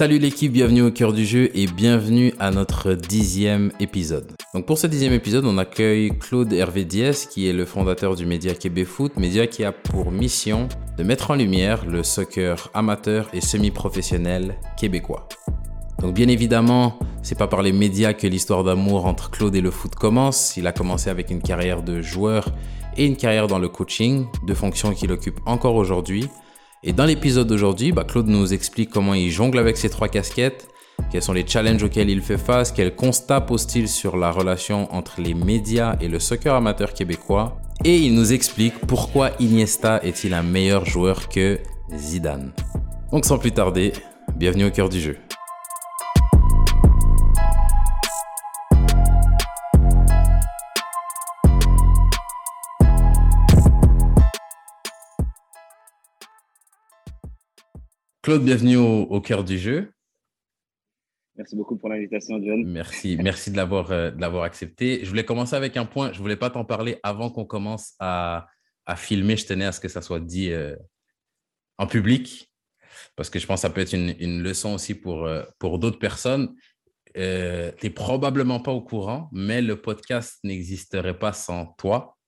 Salut l'équipe, bienvenue au cœur du jeu et bienvenue à notre dixième épisode. Donc pour ce dixième épisode, on accueille Claude Hervé Diaz qui est le fondateur du média Québec Foot, média qui a pour mission de mettre en lumière le soccer amateur et semi-professionnel québécois. Donc bien évidemment, c'est pas par les médias que l'histoire d'amour entre Claude et le foot commence. Il a commencé avec une carrière de joueur et une carrière dans le coaching, deux fonctions qu'il occupe encore aujourd'hui. Et dans l'épisode d'aujourd'hui, bah, Claude nous explique comment il jongle avec ces trois casquettes, quels sont les challenges auxquels il fait face, quel constat pose-t-il sur la relation entre les médias et le soccer amateur québécois, et il nous explique pourquoi Iniesta est-il un meilleur joueur que Zidane. Donc sans plus tarder, bienvenue au cœur du jeu. Claude, bienvenue au, cœur du jeu. Merci beaucoup pour l'invitation, John. Merci, merci de l'avoir, euh, l'avoir accepté. Je voulais commencer avec un point. Je ne voulais pas t'en parler avant qu'on commence à, filmer. Je tenais à ce que ça soit dit euh, en public parce que je pense que ça peut être une, leçon aussi pour, euh, pour d'autres personnes. tu n'es probablement pas au courant, mais le podcast n'existerait pas sans toi.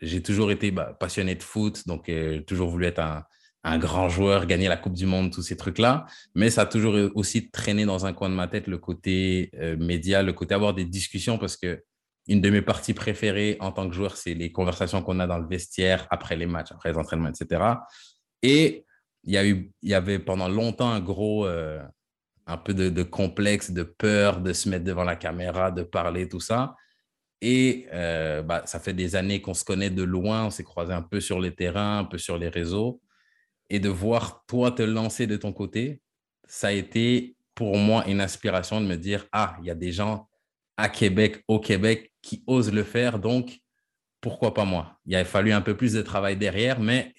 J'ai toujours été bah, passionné de foot, donc j'ai toujours voulu être un, un grand joueur, gagner la Coupe du Monde, tous ces trucs-là. Mais ça a toujours aussi traîné dans un coin de ma tête le côté euh, média, le côté avoir des discussions parce que une de mes parties préférées en tant que joueur, c'est les conversations qu'on a dans le vestiaire après les matchs, après les entraînements, etc. Et il y, a eu, il y avait pendant longtemps un gros, euh, un peu de, complexe, de peur de se mettre devant la caméra, de parler, tout ça. Et euh, bah, ça fait des années qu'on se connaît de loin, on s'est croisé un peu sur les terrains, un peu sur les réseaux et de voir toi te lancer de ton côté, ça a été pour moi une inspiration de me dire, ah, il y a des gens à Québec, au Québec, qui osent le faire, donc pourquoi pas moi? Il a fallu un peu plus de travail derrière, mais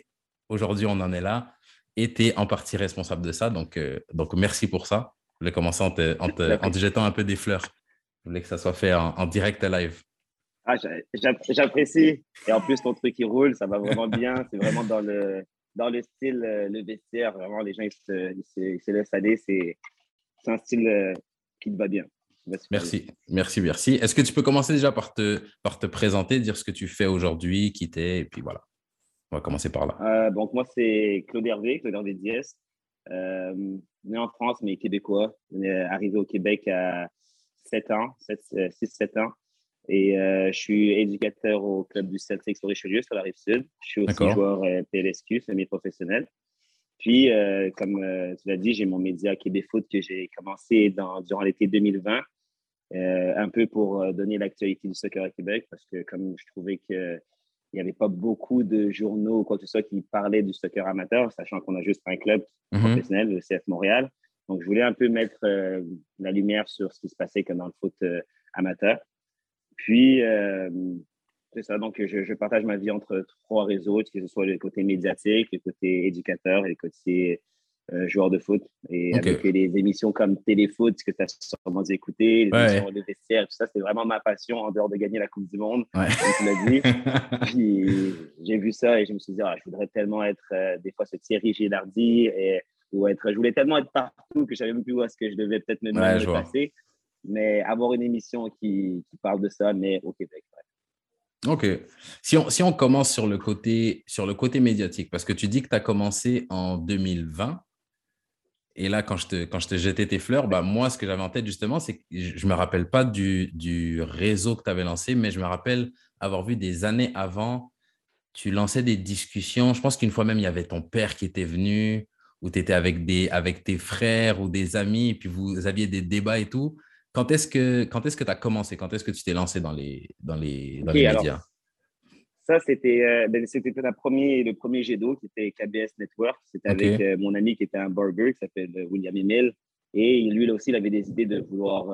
aujourd'hui, on en est là et tu es en partie responsable de ça, donc, euh, donc merci pour ça. Je voulais commencer en te, en, jetant un peu des fleurs. Je voulais que ça soit fait en, direct live. Ah, j'apprécie. Et en plus, ton truc, qui roule, ça va vraiment bien. C'est vraiment dans le, dans le style, euh, le vestiaire, vraiment, les gens, ils se, laissent aller. C'est un style euh, qui te va bien. Merci, merci, merci. Est-ce que tu peux commencer déjà par te, par te présenter, dire ce que tu fais aujourd'hui, qui t'es, et puis voilà. On va commencer par là. Euh, donc, moi, c'est Claude Hervé, Claude Hervé Diaz. né en France, mais québécois. Arrivé au Québec à 7 ans, 6-7 ans. Et euh, je suis éducateur au club du Celtic sur Richelieu, sur la rive sud. Je suis aussi joueur euh, PLSQ, semi-professionnel. Puis, euh, comme tu l'as dit, j'ai mon média Québec Foot que j'ai commencé dans, durant l'été 2020, un peu pour donner l'actualité du soccer à Québec, parce que comme je trouvais qu'il n'y avait pas beaucoup de journaux ou quoi que ce soit qui parlaient du soccer amateur, sachant qu'on a juste un club mm-hmm. professionnel, le CF Montréal. Donc, je voulais un peu mettre la lumière sur ce qui se passait comme dans le foot amateur. Puis, euh, c'est ça, donc je, partage ma vie entre trois réseaux, que ce soit le côté médiatique, le côté éducateur et le côté euh, joueur de foot. Et avec les émissions comme Téléfoot, que tu as sûrement dû écouter, les émissions de vestiaire, tout ça, c'est vraiment ma passion en dehors de gagner la Coupe du Monde, ouais. comme tu l'as dit. Puis j'ai vu ça et je me suis dit, ah, je voudrais tellement être euh, des fois ce Thierry Gilardi et, ou être, je voulais tellement être partout que je savais même plus où est-ce que je devais peut-être me, ouais, passer mais avoir une émission qui, parle de ça, mais au Québec. OK. Si on, si on commence sur le, côté, sur le côté médiatique, parce que tu dis que tu as commencé en 2020, et là, quand je te, quand je te jetais tes fleurs, bah, moi, ce que j'avais en tête, justement, c'est que je ne me rappelle pas du, du réseau que tu avais lancé, mais je me rappelle avoir vu des années avant, tu lançais des discussions. Je pense qu'une fois même, il y avait ton père qui était venu, ou tu étais avec, des, avec tes frères ou des amis, et puis vous aviez des débats et tout. Quand est-ce que quand est-ce que tu as commencé? Quand est-ce que tu t'es lancé dans les, dans les, dans les médias? Ça, c'était euh, ben, c'était le premier, le premier jet d'eau qui était KBS Network. C'était avec euh, mon ami qui était un burger qui s'appelle euh, William Emile. Et lui aussi, il avait des idées de vouloir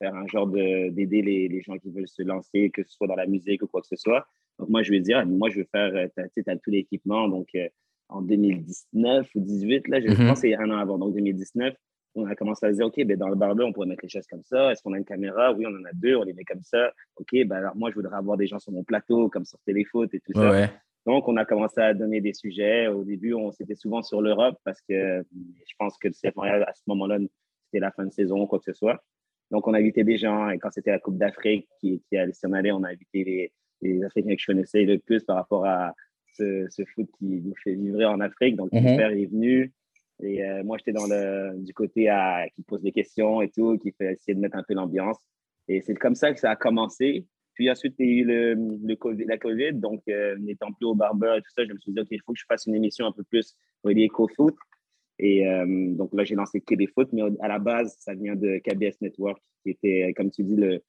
faire un genre d'aider les, les, gens qui veulent se lancer, que ce soit dans la musique ou quoi que ce soit. Donc, moi, je lui ai dit, ah, moi, je veux faire, tu as, tout l'équipement. Donc, en 2019 ou 2018, là, je mm-hmm. pense que c'est un an avant, donc 2019 on a commencé à se dire, OK, ben dans le bar on pourrait mettre les chaises comme ça. Est-ce qu'on a une caméra? Oui, on en a deux, on les met comme ça. OK, ben alors moi, je voudrais avoir des gens sur mon plateau, comme sur Téléfoot et tout ça. Donc, on a commencé à donner des sujets. Au début, on s'était souvent sur l'Europe parce que je pense que le CF Montréal, à ce moment-là, c'était la fin de saison, quoi que ce soit. Donc, on a invité des gens. Et quand c'était la Coupe d'Afrique qui, qui allait s'en aller, on a invité les, les, Africains que je connaissais le plus par rapport à ce, ce foot qui nous fait vivre en Afrique. Donc, mon mhm. père est venu. Et euh, moi, j'étais du côté à, qui pose des questions et tout, qui fait essayer de mettre un peu l'ambiance. Et c'est comme ça que ça a commencé. Puis ensuite, il y a eu le, le la COVID. Donc, euh, n'étant plus au barbeur et tout ça, je me suis dit, OK, il faut que je fasse une émission un peu plus reliée au foot. Et euh, donc là, j'ai lancé Québec Foot, mais à la base, ça vient de KBS Network, qui était, comme tu dis, le,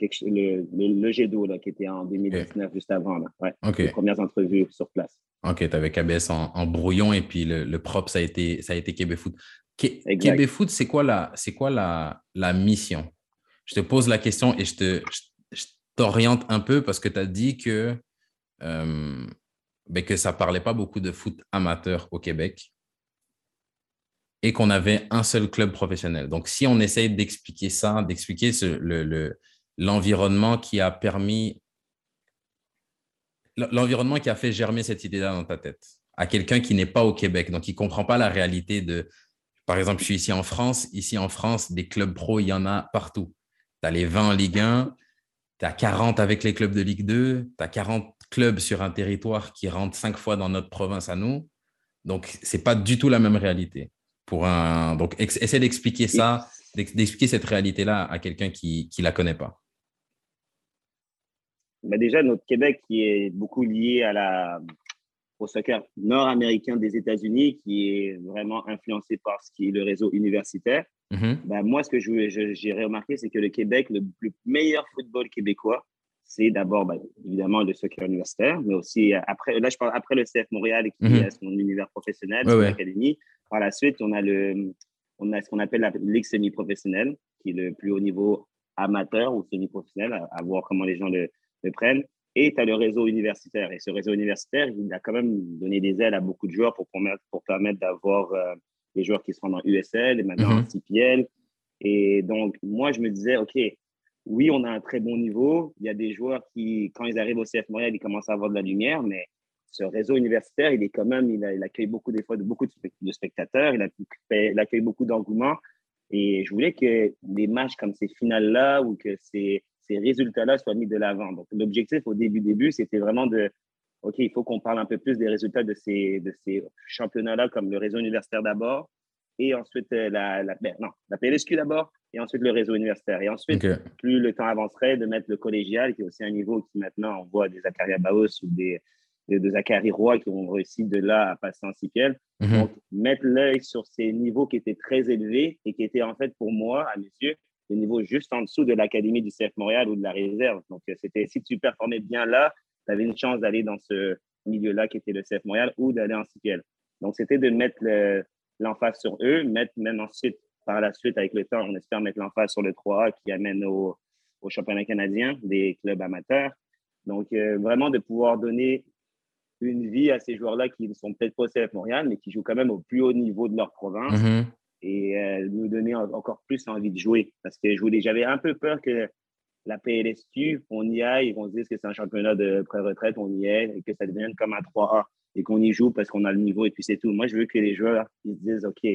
le, le, G2 là, qui était en 2019, juste avant. Là. Ouais, Les premières entrevues sur place. OK, tu avais KBS en, brouillon et puis le, le propre, ça a été, ça a été Québec Foot. Québec Foot, c'est quoi, la, quoi la, la mission? Je te pose la question et je te t'oriente un peu parce que tu as dit que, euh, ben que ça ne parlait pas beaucoup de foot amateur au Québec et qu'on avait un seul club professionnel. Donc, si on essaye d'expliquer ça, d'expliquer l'environnement le, qui a permis, l'environnement qui a fait germer cette idée-là dans ta tête à quelqu'un qui n'est pas au Québec, donc qui ne comprend pas la réalité de, par exemple, je suis ici en France, ici en France, des clubs pro, il y en a partout. Tu as les 20 en Ligue 1, tu as 40 avec les clubs de Ligue 2, tu as 40 clubs sur un territoire qui rentrent cinq fois dans notre province à nous. Donc, ce n'est pas du tout la même réalité pour un. Donc, essaie d'expliquer ça, d'expliquer cette réalité-là à quelqu'un qui ne la connaît pas. Bah déjà, notre Québec qui est beaucoup lié à la, au soccer nord-américain des États-Unis, qui est vraiment influencé par ce qui est le réseau universitaire. Mm-hmm. bah, moi, ce que j'ai remarqué, c'est que le Québec, le, meilleur football québécois, c'est d'abord bah, évidemment le soccer universitaire, mais aussi après, là je parle après le CF Montréal qui mm-hmm. a son univers professionnel, son académie. Par la suite, on a, le, on a ce qu'on appelle la ligue semi-professionnelle, qui est le plus haut niveau amateur ou semi-professionnel, à, voir comment les gens le, prennent. Et tu as le réseau universitaire. Et ce réseau universitaire, il a quand même donné des ailes à beaucoup de joueurs pour permettre, pour permettre d'avoir euh, des joueurs qui sont dans USL et maintenant en CPL. Et donc, moi, je me disais, OK, oui, on a un très bon niveau. Il y a des joueurs qui, quand ils arrivent au CF Montréal, ils commencent à avoir de la lumière, mais ce réseau universitaire, il est quand même, il, accueille beaucoup des fois de beaucoup de spectateurs, il, accueille beaucoup d'engouement. Et je voulais que des matchs comme ces finales-là ou que ces, ces résultats-là soient mis de l'avant. Donc, l'objectif au début, début, c'était vraiment de, OK, il faut qu'on parle un peu plus des résultats de ces, de ces championnats-là, comme le réseau universitaire d'abord, et ensuite euh, la, la, ben, non, la PLSQ d'abord, et ensuite le réseau universitaire. Et ensuite, plus le temps avancerait, de mettre le collégial, qui est aussi un niveau qui maintenant, on voit des Zachary Baos ou des, des, Zachary Roy qui ont réussi de là à passer en CPL. Mhm. Donc, mettre l'œil sur ces niveaux qui étaient très élevés et qui étaient en fait pour moi, à mes yeux, des niveaux juste en dessous de l'Académie du CF Montréal ou de la réserve. Donc, euh, c'était si tu performais bien là, tu avais une chance d'aller dans ce milieu-là qui était le CF Montréal ou d'aller en CPL. Donc, c'était de mettre l'emphase sur eux, mettre même ensuite, par la suite, avec le temps, on espère mettre l'emphase sur le 3A qui amène au, au championnat canadien des clubs amateurs. Donc, euh, vraiment de pouvoir donner une vie à ces joueurs-là qui ne sont peut-être pas au CF Montréal, mais qui jouent quand même au plus haut niveau de leur province mm-hmm. Et euh, nous donner encore plus envie de jouer. Parce que j'avais un peu peur que la PLSQ, on y aille, on se dise que c'est un championnat de pré-retraite, on y est, et que ça devienne comme un 3A, et qu'on y joue parce qu'on a le niveau, et puis c'est tout. Moi, je veux que les joueurs ils se disent, OK,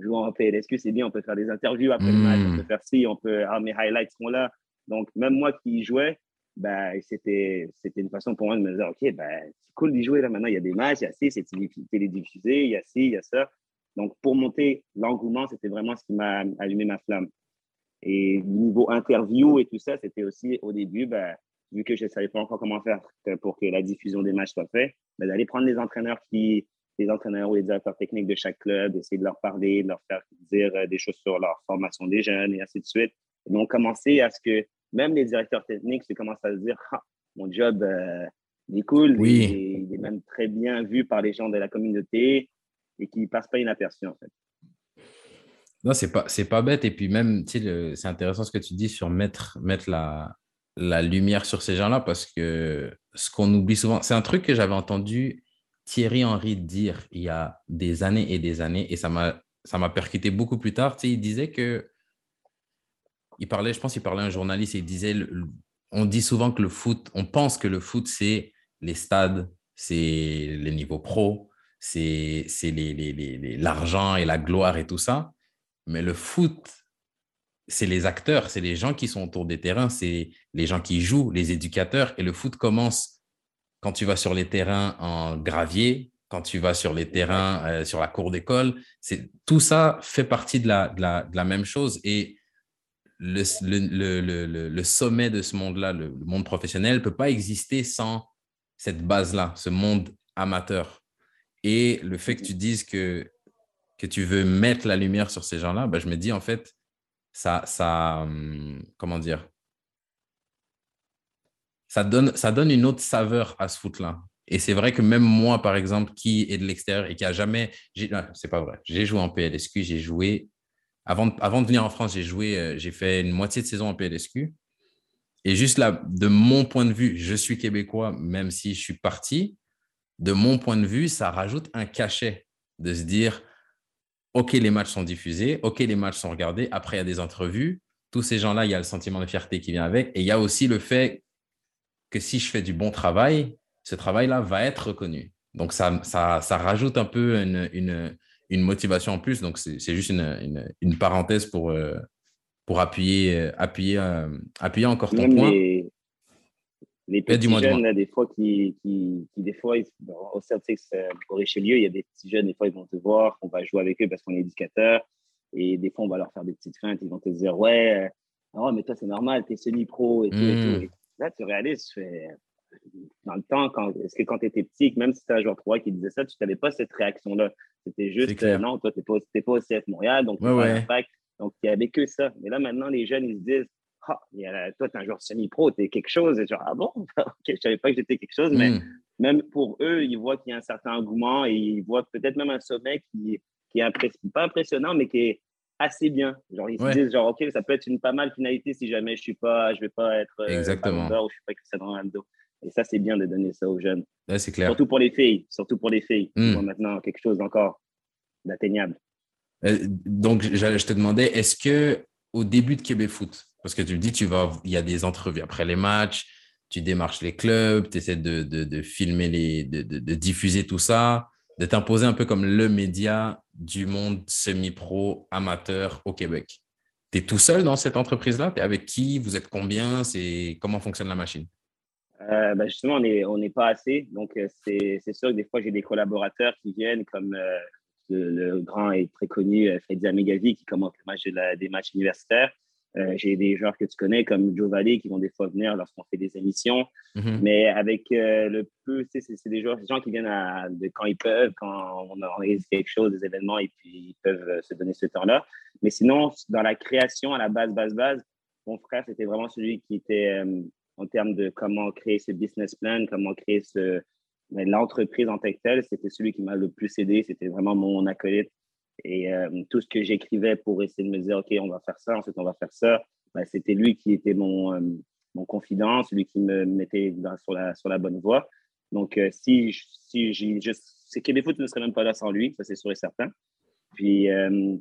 jouer en PLSQ, c'est bien, on peut faire des interviews après le match, on hmm. peut faire ci, on peut, ah, mes highlights sont là. Donc, même moi qui y jouais, ben, c'était, une façon pour moi de me dire, OK, ben, c'est cool d'y jouer là maintenant, il y a des matchs, il y a ci, c'est télédiffusé, il y a ci, il y a ça. Donc, pour monter l'engouement, c'était vraiment ce qui m'a allumé ma flamme. Et niveau interview et tout ça, c'était aussi au début, ben, vu que je ne savais pas encore comment faire pour que la diffusion des matchs soit faite, ben, d'aller prendre les entraîneurs qui, les entraîneurs ou les directeurs techniques de chaque club, essayer de leur parler, de leur faire dire euh, des choses sur leur formation des jeunes et ainsi de suite. Et donc, commencer à ce que même les directeurs techniques se commencent à se dire ah, mon job euh, il est cool, il, est, même très bien vu par les gens de la communauté et qui ne passe pas inaperçu en fait. Non, c'est pas, pas bête. Et puis même, c'est intéressant ce que tu dis sur mettre, mettre la, la lumière sur ces gens-là parce que ce qu'on oublie souvent, c'est un truc que j'avais entendu Thierry Henry dire il y a des années et des années et ça m'a, percuté beaucoup plus tard. Tu sais, il disait que, il parlait, je pense qu'il parlait à un journaliste et il disait, on dit souvent que le foot, on pense que le foot, c'est les stades, c'est les niveaux pro, c'est l'argent et la gloire et tout ça. Mais le foot, c'est les acteurs, c'est les gens qui sont autour des terrains, c'est les gens qui jouent, les éducateurs. Et le foot commence quand tu vas sur les terrains en gravier, quand tu vas sur les terrains, euh, sur la cour d'école. Tout ça fait partie de la, de la, même chose. Et le, le, le, sommet de ce monde-là, le, monde professionnel, ne peut pas exister sans cette base-là, ce monde amateur. Et le fait que tu dises que, que tu veux mettre la lumière sur ces gens-là, ben, je me dis en fait, ça, ça hum, comment dire, ça donne, ça donne une autre saveur à ce foot-là. Et c'est vrai que même moi, par exemple, qui est de l'extérieur et qui a jamais, c'est pas vrai, j'ai joué en PLSQ, j'ai joué, avant de, avant de venir en France, j'ai joué, euh, j'ai fait une moitié de saison en PLSQ. Et juste là, de mon point de vue, je suis québécois, même si je suis parti, de mon point de vue, ça rajoute un cachet de se dire, OK, les matchs sont diffusés, OK, les matchs sont regardés, après, il y a des entrevues. Tous ces gens-là, il y a le sentiment de fierté qui vient avec. Et il y a aussi le fait que si je fais du bon travail, ce travail-là va être reconnu. Donc, ça, ça, ça rajoute un peu une, une, une, motivation en plus. Donc, c'est juste une, une, parenthèse pour, euh, pour appuyer, euh, appuyer, euh, appuyer encore ton point les petits jeunes, des fois, qui, qui, qui, des fois, au Celtics, euh, au Richelieu, il y a des petits jeunes, des fois, ils vont te voir, on va jouer avec eux parce qu'on est éducateur. Et des fois, on va leur faire des petites feintes. Ils vont te dire, ouais, oh, mais toi, c'est normal, tu es semi-pro et, tout et tout. Hmm. là, tu réalises, fais, dans le temps, quand, est-ce que quand tu étais petit, même si c'était un joueur 3 qui disait ça, tu n'avais pas cette réaction-là. C'était juste, euh, non, toi, tu n'es pas, pas, au CF Montréal, donc tu ouais, ouais. Donc, il n'y avait que ça. Mais là, maintenant, les jeunes, ils se disent, ah, toi, tu es un joueur semi-pro, tu es quelque chose. Et genre, ah bon, ok, je savais pas que j'étais quelque chose, mais hmm. même pour eux, ils voient qu'il y a un certain engouement et ils voient peut-être même un sommet qui, qui est pas impressionnant, mais qui est assez bien. Genre, ils se disent, genre, ok, ça peut être une pas mal finalité si jamais je suis pas, je vais pas être euh, Exactement. ou je suis pas Cristiano Ronaldo. Et ça, c'est bien de donner ça aux jeunes. c'est clair. Surtout pour les filles, surtout pour les filles. Hmm. maintenant quelque chose encore d'atteignable. Euh, donc, je, je te demandais, est-ce que au début de Québec Foot, parce que tu me dis, tu vas, il y a des entrevues après les matchs, tu démarches les clubs, tu essaies de, de, filmer, les, de, de, diffuser tout ça, de t'imposer un peu comme le média du monde semi-pro, amateur au Québec. Tu es tout seul dans cette entreprise-là? Tu es avec qui? Vous êtes combien? Comment fonctionne la machine? Euh, ben, justement, on n'est on pas assez. Donc, euh, c'est sûr que des fois, j'ai des collaborateurs qui viennent, comme euh, le, grand et très connu Freddy Amegavi, qui commence des matchs universitaires. Euh, j'ai des joueurs que tu connais comme Joe Valley qui vont des fois venir lorsqu'on fait des émissions. Mhm. Mais avec euh, le peu, c'est des joueurs, des gens qui viennent à, de, quand ils peuvent, quand on organise quelque chose, des événements, et puis ils peuvent euh, se donner ce temps-là. Mais sinon, dans la création, à la base, base, base, mon frère, c'était vraiment celui qui était, en termes de comment créer ce business plan, comment créer ce, l'entreprise en tant que telle, c'était celui qui m'a le plus aidé. C'était vraiment mon acolyte et euh, tout ce que j'écrivais pour essayer de me dire, OK, on va faire ça, ensuite on va faire ça, ben, c'était lui qui était mon, euh, mon confident, celui qui me mettait sur, la, sur la bonne voie. Donc, euh, si, si j'ai c'est Québec Foot ne serait même pas là sans lui, ça c'est sûr et certain. Puis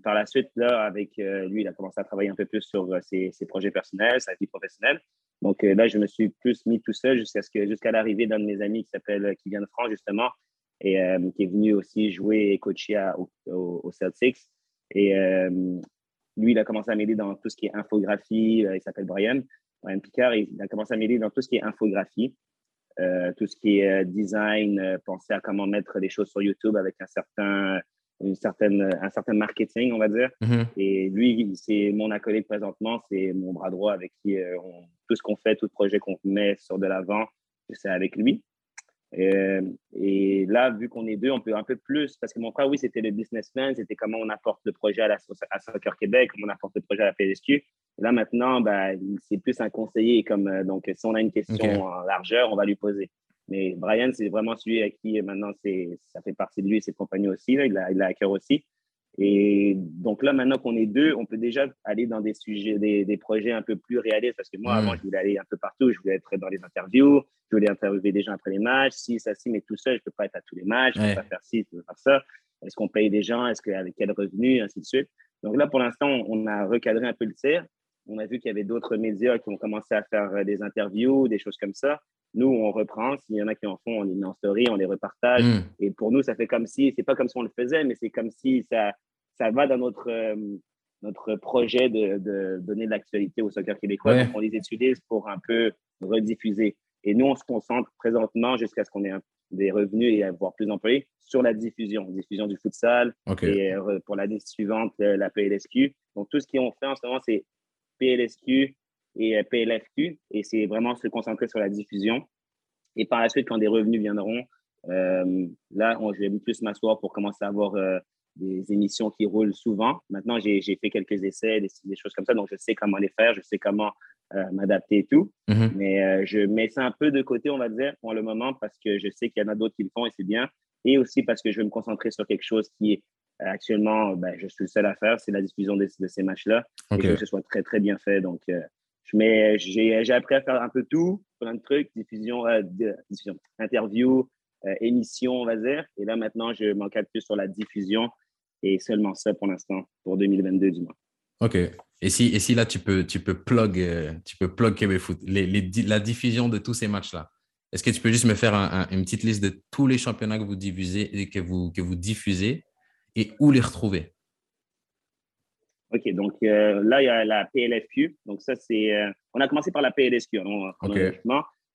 par la suite, là, avec lui, il a commencé à travailler un peu plus sur ses, ses projets personnels, sa vie professionnelle. Donc là, je me suis plus mis tout seul jusqu'à jusqu'à l'arrivée d'un de mes amis qui qui vient de France justement, et euh, qui est venu aussi jouer et coacher au, Celtics. Et euh, lui, il a commencé à m'aider dans tout ce qui est infographie. Euh, il s'appelle Brian, Brian Picard. il a commencé à m'aider dans tout ce qui est infographie, tout ce qui est design, penser à comment mettre les choses sur YouTube avec un certain, une certaine, un certain marketing, on va dire. Mm-hmm. Et lui, c'est mon acolyte présentement, c'est mon bras droit avec qui tout ce qu'on fait, tout projet qu'on met sur de l'avant, c'est avec lui. Euh, et là, vu qu'on est deux, on peut un peu plus, parce que mon frère, oui, c'était le business plan, c'était comment on apporte le projet à, la, à Soccer Québec, comment on apporte le projet à la PSQ. Et là, maintenant, ben, c'est plus un conseiller. Comme, euh, donc, si on a une question en largeur, on va lui poser. Mais Brian, c'est vraiment celui à qui maintenant, ça fait partie de lui et ses compagnons aussi. il, a, il a à cœur aussi. Et donc là, maintenant qu'on est deux, on peut déjà aller dans des sujets, des, des projets un peu plus réalistes. Parce que moi, avant, hmm. je voulais aller un peu partout. Je voulais être dans les interviews. Je voulais interviewer des gens après les matchs. Si, ça, si, mais tout seul, je ne peux pas être à tous les matchs. Je ne peux pas faire ci, je ne peux pas faire ça. Est-ce qu'on paye des gens? Est-ce qu'avec quel revenu? Ainsi de suite. Donc là, pour l'instant, on a recadré un peu le tir. On a vu qu'il y avait d'autres médias qui ont commencé à faire des interviews, des choses comme ça. Nous, on reprend. S'il y en a qui en font, on les met en story, on les repartage. Mm. Et pour nous, ça fait comme si, c'est pas comme si on le faisait, mais c'est comme si ça, ça va dans notre, euh, notre projet de, de donner de l'actualité au soccer québécois. Ouais. Donc, on les utilise pour un peu rediffuser. Et nous, on se concentre présentement jusqu'à ce qu'on ait des revenus et avoir plus d'employés sur la diffusion, diffusion du futsal et euh, pour l'année suivante, euh, la PLSQ. Donc, tout ce qu'on fait en ce moment, c'est PLSQ et euh, PLFQ et c'est vraiment se concentrer sur la diffusion. Et par la suite, quand des revenus viendront, euh, là, on, je vais plus m'asseoir pour commencer à avoir euh, des émissions qui roulent souvent. Maintenant, j'ai j'ai fait quelques essais, des, des choses comme ça, donc je sais comment les faire, je sais comment euh, m'adapter et tout. Mhm. Mais je mets ça un peu de côté, on va dire, pour le moment, parce que je sais qu'il y en a d'autres qui le font et c'est bien. Et aussi parce que je veux me concentrer sur quelque chose qui est actuellement, ben, je suis le seul à faire, c'est la diffusion de, de ces matchs-là. Et OK. je veux que ce soit très, très bien fait. Donc, mets, j'ai, appris à faire un peu tout, plein de trucs, diffusion, euh, diffusion interview, euh, émission, on va dire. Et là, maintenant, je m'encadre plus sur la diffusion et seulement ça pour l'instant, pour 2022 du moins. OK. Et si, et si là, tu peux, tu peux plug, euh, tu peux plug Québec Foot, la diffusion de tous ces matchs-là. Est-ce que tu peux juste me faire un- un- une petite liste de tous les championnats que vous diffusez que vous, que vous diffusez et où les retrouver? OK, donc euh, là, il y a la PLFQ. Donc, ça, c'est. euh, on a commencé par la PLSQ, hein.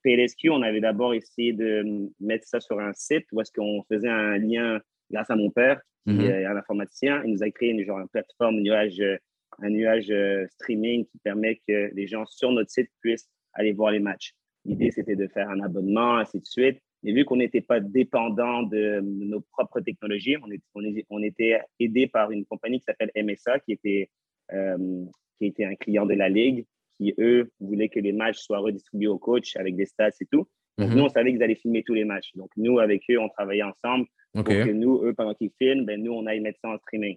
PLSQ, on avait d'abord essayé de mettre ça sur un site où est-ce qu'on faisait un lien grâce à mon père, qui Mhm. est un informaticien. Il nous a créé une, genre, une plateforme, un nuage, euh, un nuage euh, streaming qui permet que les gens sur notre site puissent aller voir les matchs. L'idée, c'était de faire un abonnement, ainsi de suite. Mais vu qu'on n'était pas dépendant de nos propres technologies, on, est- on est- on était aidé par une compagnie qui s'appelle MSA, qui était, euh, qui était un client de la Ligue, qui, eux, voulaient que les matchs soient redistribués aux coachs avec des stats et tout. Donc, Mhm. nous, on savait qu'ils allaient filmer tous les matchs. Donc, nous, avec eux, on travaillait ensemble OK. pour que nous, eux, pendant qu'ils filment, ben, nous, on aille mettre ça en streaming.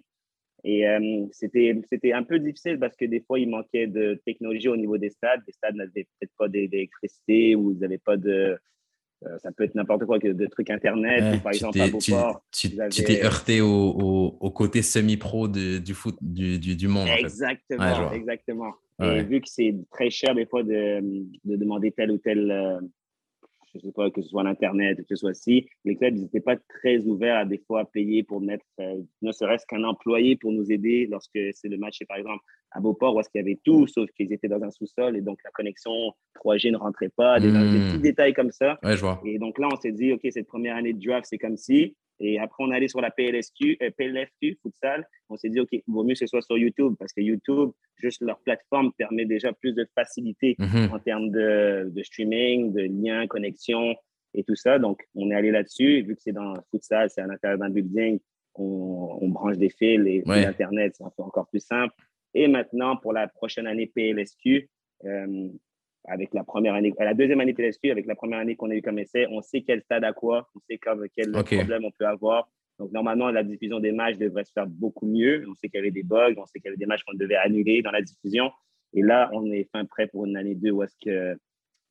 Et euh, c'était un peu difficile parce que des fois, il manquait de technologie au niveau des stades. Les stades n'avaient peut-être pas d'é- d'électricité ou ils n'avaient pas de. Euh, ça peut être n'importe quoi, que de trucs Internet. Ouais, ou par exemple, à t'es- tu- t'es heurté au, au- au côté semi-pro du foot du, du, du monde, en fait. Exactement, Ouais, exactement. Ouais. Et vu que c'est très cher des fois de, de demander tel ou tel, euh, je sais pas, que ce soit l'Internet ou que ce soit ci, les clubs n'étaient pas très ouverts à des fois à payer pour mettre euh, ne serait-ce qu'un employé pour nous aider lorsque c'est le match, par exemple, à Beauport, où est-ce qu'il y avait tout, sauf qu'ils étaient dans un sous-sol et donc la connexion 3G ne rentrait pas, des, des petits détails comme ça. Ouais, je vois. Et donc là, on s'est dit, OK, cette première année de draft, c'est comme si. Et après, on est allé sur la PLSQ, euh, PLFQ, futsal. On s'est dit, OK, il vaut mieux que ce soit sur YouTube parce que YouTube, juste leur plateforme permet déjà plus de facilité Mhm. en termes de, de streaming, de liens, connexion et tout ça. Donc, on est allé là-dessus. Et vu que c'est dans futsal, c'est à l'intérieur d'un building, on, on branche des fils et Ouais. l'Internet, c'est encore plus simple. Et maintenant, pour la prochaine année PLSQ, euh, avec la première année, la deuxième année PLSQ, avec la première année qu'on a eu comme essai, on sait quel stade à quoi, on sait quel Ok. problème on peut avoir. Donc, normalement, la diffusion des matchs devrait se faire beaucoup mieux. On sait qu'il y avait des bugs, on sait qu'il y avait des matchs qu'on devait annuler dans la diffusion. Et là, on est fin prêt pour une année 2 où est-ce que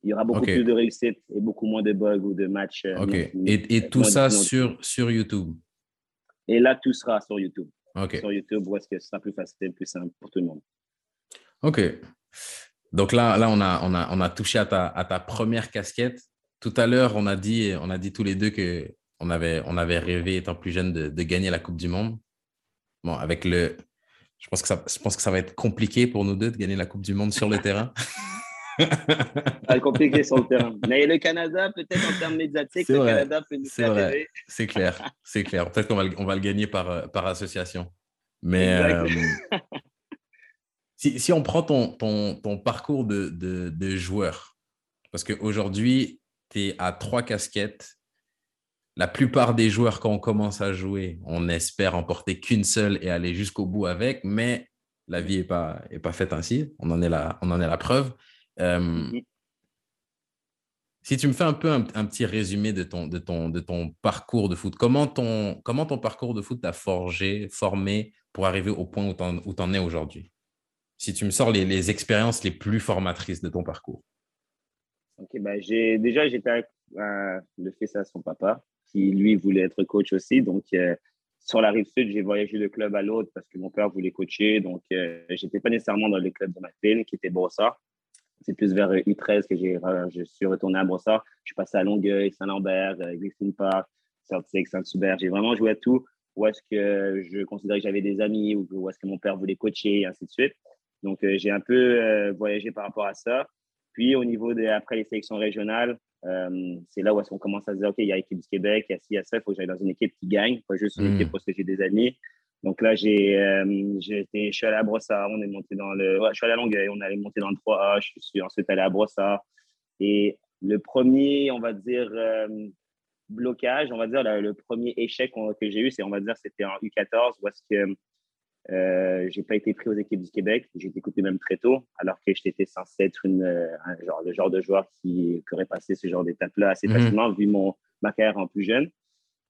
il y aura beaucoup plus de réussite et beaucoup moins de bugs ou de matchs. euh, OK. non- Et, et euh, tout non- ça sur, sur YouTube? Et là, tout sera sur YouTube. OK. Sur YouTube, où est-ce que ce sera plus facile, plus simple pour tout le monde. OK. Donc là, là on, a, on, a, on a touché à ta, à ta première casquette. Tout à l'heure, on, a dit- on a dit tous les deux qu'on avait, on avait rêvé, étant plus jeune, de, de gagner la Coupe du Monde. Bon, avec le. Je pense, que ça, je pense que ça va être compliqué pour nous deux de gagner la Coupe du Monde sur le terrain. Va être compliqué sur le terrain. Mais le Canada, peut-être en termes médiatiques, le vrai. Canada peut nous faire. C'est clair, c'est clair. Peut-être qu'on va, le- on va le gagner par, euh, par association. Mais euh, si, si on prend ton, ton, ton parcours de, de, de joueur, parce qu'aujourd'hui, tu es à trois casquettes. La plupart des joueurs, quand on commence à jouer, on espère emporter qu'une seule et aller jusqu'au bout avec, mais la vie n'est pas, est pas faite ainsi. On en est la, on en est la preuve. Euh, Mhm. si tu me fais un peu un, un petit résumé de ton, de, ton, de ton parcours de foot, comment ton, comment ton parcours de foot t'a forgé, formé pour arriver au point où tu en, es aujourd'hui? Si tu me sors les, les expériences les plus formatrices de ton parcours. Ok, ben j'ai déjà j'étais avec euh, le fils à son papa qui lui voulait être coach aussi. Donc euh, sur la rive sud, j'ai voyagé de club à l'autre parce que mon père voulait coacher. Donc euh, j'étais pas nécessairement dans le club de ma ville qui était Brossard. C'est plus vers U13 que j'ai, je suis retourné à Brossard. Je suis passé à Longueuil, Saint-Lambert, Griffin Park, Celtic, Saint-Hubert. J'ai vraiment joué à tout. Où est-ce que je considérais que j'avais des amis ou où est-ce que mon père voulait coacher, et ainsi de suite. Donc, j'ai un peu voyagé par rapport à ça. Puis, au niveau de, après les sélections régionales, euh, c'est là où est-ce qu'on commence à se dire, OK, il y a l'équipe du Québec, il y a il ça, il faut que j'aille dans une équipe qui gagne, pas juste une hmm. équipe parce que j'ai des amis. Donc là, j'ai, euh, je suis allé à Brossard, on est monté dans le, ouais, je suis allé à Longueuil, on allé monter dans le 3A, je suis ensuite allé à Brossard. Et le premier, on va dire, euh, blocage, on va dire, le, premier échec que j'ai eu, c'est, on va dire, c'était en U14, où est-ce que euh, j'ai pas été pris aux équipes du Québec. J'ai été coupé même très tôt, alors que j'étais censé être une, euh, un genre, le genre de joueur qui, aurait passé ce genre d'étape-là assez mhm. facilement, vu mon, ma carrière en plus jeune.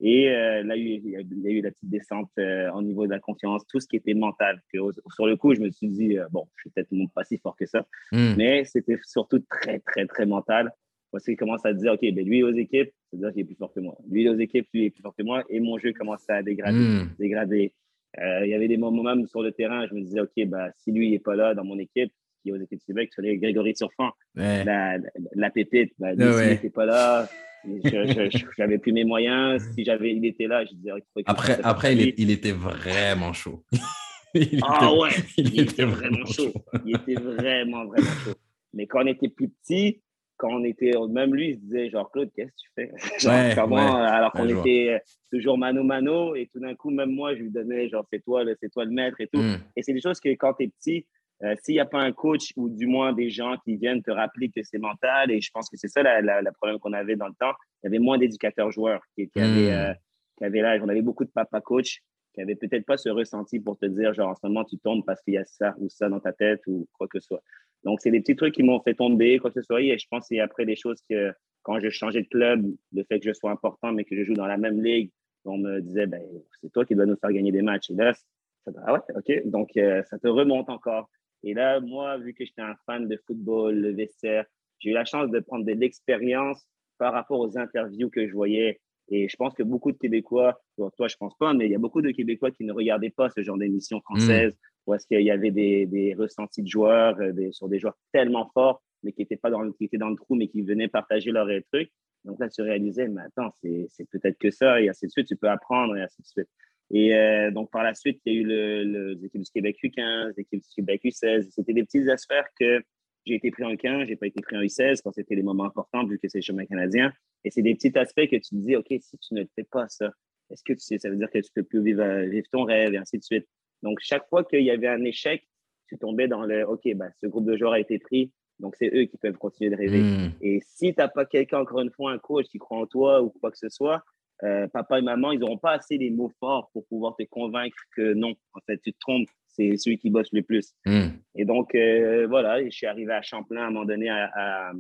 Et euh, là, il y, a, eu la petite descente euh, au niveau de la confiance, tout ce qui était mental. Que, sur le coup, je me suis dit, bon, je suis peut-être pas si fort que ça, mhm. mais c'était surtout très, très, très mental. Parce qu'il commence à dire, OK, ben lui aux équipes, c'est-à-dire qu'il est plus fort que moi. Lui aux équipes, lui est plus fort que moi. Et mon jeu commence à dégrader, mhm. dégrader. Euh, il y avait des moments même sur le terrain, je me disais, OK, bah, si lui n'est pas là dans mon équipe, qui est aux équipes du Québec, c'est Grégory Turfan, la, la, pépite, bah, lui, s'il n'était pas là, je n'avais plus mes moyens. Si j'avais, il était là, je disais, Après, après il, il, était vraiment chaud. ah ouais, il, était, vraiment chaud. Il était vraiment, vraiment chaud. Mais quand on était plus petit, quand on était, même lui, il se disait, genre, Claude, qu'est-ce que tu fais? genre, comment, alors qu'on était toujours mano-mano, et tout d'un coup, même moi, je lui donnais, genre, c'est toi, c'est toi le maître et tout. Hmm. Et c'est des choses que quand tu es petit, euh, s'il n'y a pas un coach ou du moins des gens qui viennent te rappeler que c'est mental, et je pense que c'est ça le problème qu'on avait dans le temps, il y avait moins d'éducateurs joueurs qui, qui, avaient, hmm. euh, qui avaient là. On avait beaucoup de papa coach qui n'avaient peut-être pas ce ressenti pour te dire, genre, en ce moment, tu tombes parce qu'il y a ça ou ça dans ta tête ou quoi que ce soit. Donc, c'est des petits trucs qui m'ont fait tomber, quoi que ce soit. Et je pense que c'est après des choses que, quand j'ai changé de club, le fait que je sois important, mais que je joue dans la même ligue, on me disait, ben, c'est toi qui dois nous faire gagner des matchs. Et là, ça, ah ouais, OK. Donc, euh, ça te remonte encore. Et là, moi, vu que j'étais un fan de football, le vestiaire, j'ai eu la chance de prendre de l'expérience par rapport aux interviews que je voyais. Et je pense que beaucoup de Québécois, toi, je pense pas, mais il y a beaucoup de Québécois qui ne regardaient pas ce genre d'émission française où est-ce qu'il y avait des, des, ressentis de joueurs euh, des, sur des joueurs tellement forts, mais qui n'étaient pas dans le, qui étaient dans le trou, mais qui venaient partager leurs trucs. Donc là, tu réalisais, mais attends, c'est peut-être que ça, et ainsi de suite, tu peux apprendre, et ainsi de suite. Et euh, donc, par la suite, il y a eu le, le, les équipes du Québec U15, les équipes du Québec U16. C'était des petites affaires que j'ai été pris en U15, j'ai pas été pris en U16 quand c'était les moments importants, vu que c'est le chemin canadien. Et c'est des petits aspects que tu te dis, OK, si tu ne fais pas ça, est-ce que tu sais, ça veut dire que tu peux plus vivre, vivre ton rêve, et ainsi de suite. Donc, chaque fois qu'il y avait un échec, tu tombais dans le OK, ben, ce groupe de joueurs a été pris, donc c'est eux qui peuvent continuer de rêver. Hmm. Et si tu n'as pas quelqu'un, encore une fois, un coach qui croit en toi ou quoi que ce soit, euh, papa et maman, ils n'auront pas assez les mots forts pour pouvoir te convaincre que non, en fait, tu te trompes, c'est celui qui bosse le plus. Hmm. Et donc, euh, voilà, je suis arrivé à Champlain à un moment donné à,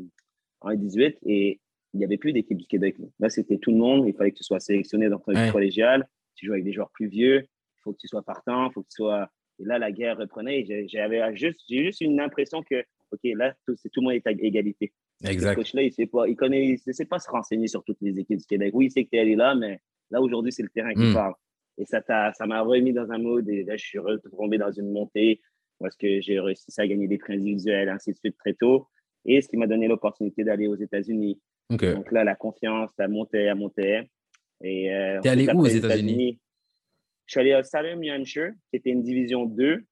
en 18 et il n'y avait plus d'équipe du Québec. Là, c'était tout le monde. Il fallait que tu sois sélectionné dans ton équipe collégiale. Tu joues avec des joueurs plus vieux faut que tu sois partant, faut que tu sois. Et là, la guerre reprenait. J'avais juste, j'ai juste une impression que, OK, là, tout, tout le monde est à égalité. Exact. Ce coach-là, il ne sait, pas, il connaît, il sait pas se renseigner sur toutes les équipes du Québec. Oui, il sait que tu es allé là, mais là, aujourd'hui, c'est le terrain qui hmm. parle. Et ça m'a remis dans un mode, et là, je suis retombé dans une montée parce que j'ai réussi à gagner des prix individuels, ainsi de suite, très tôt. Et ce qui m'a donné l'opportunité d'aller aux États-Unis. Donc là, la confiance, ça montait, elle montait. Et, euh, T'es allé où aux États-Unis? Je suis allé à Salem, New Hampshire, qui était une division 2.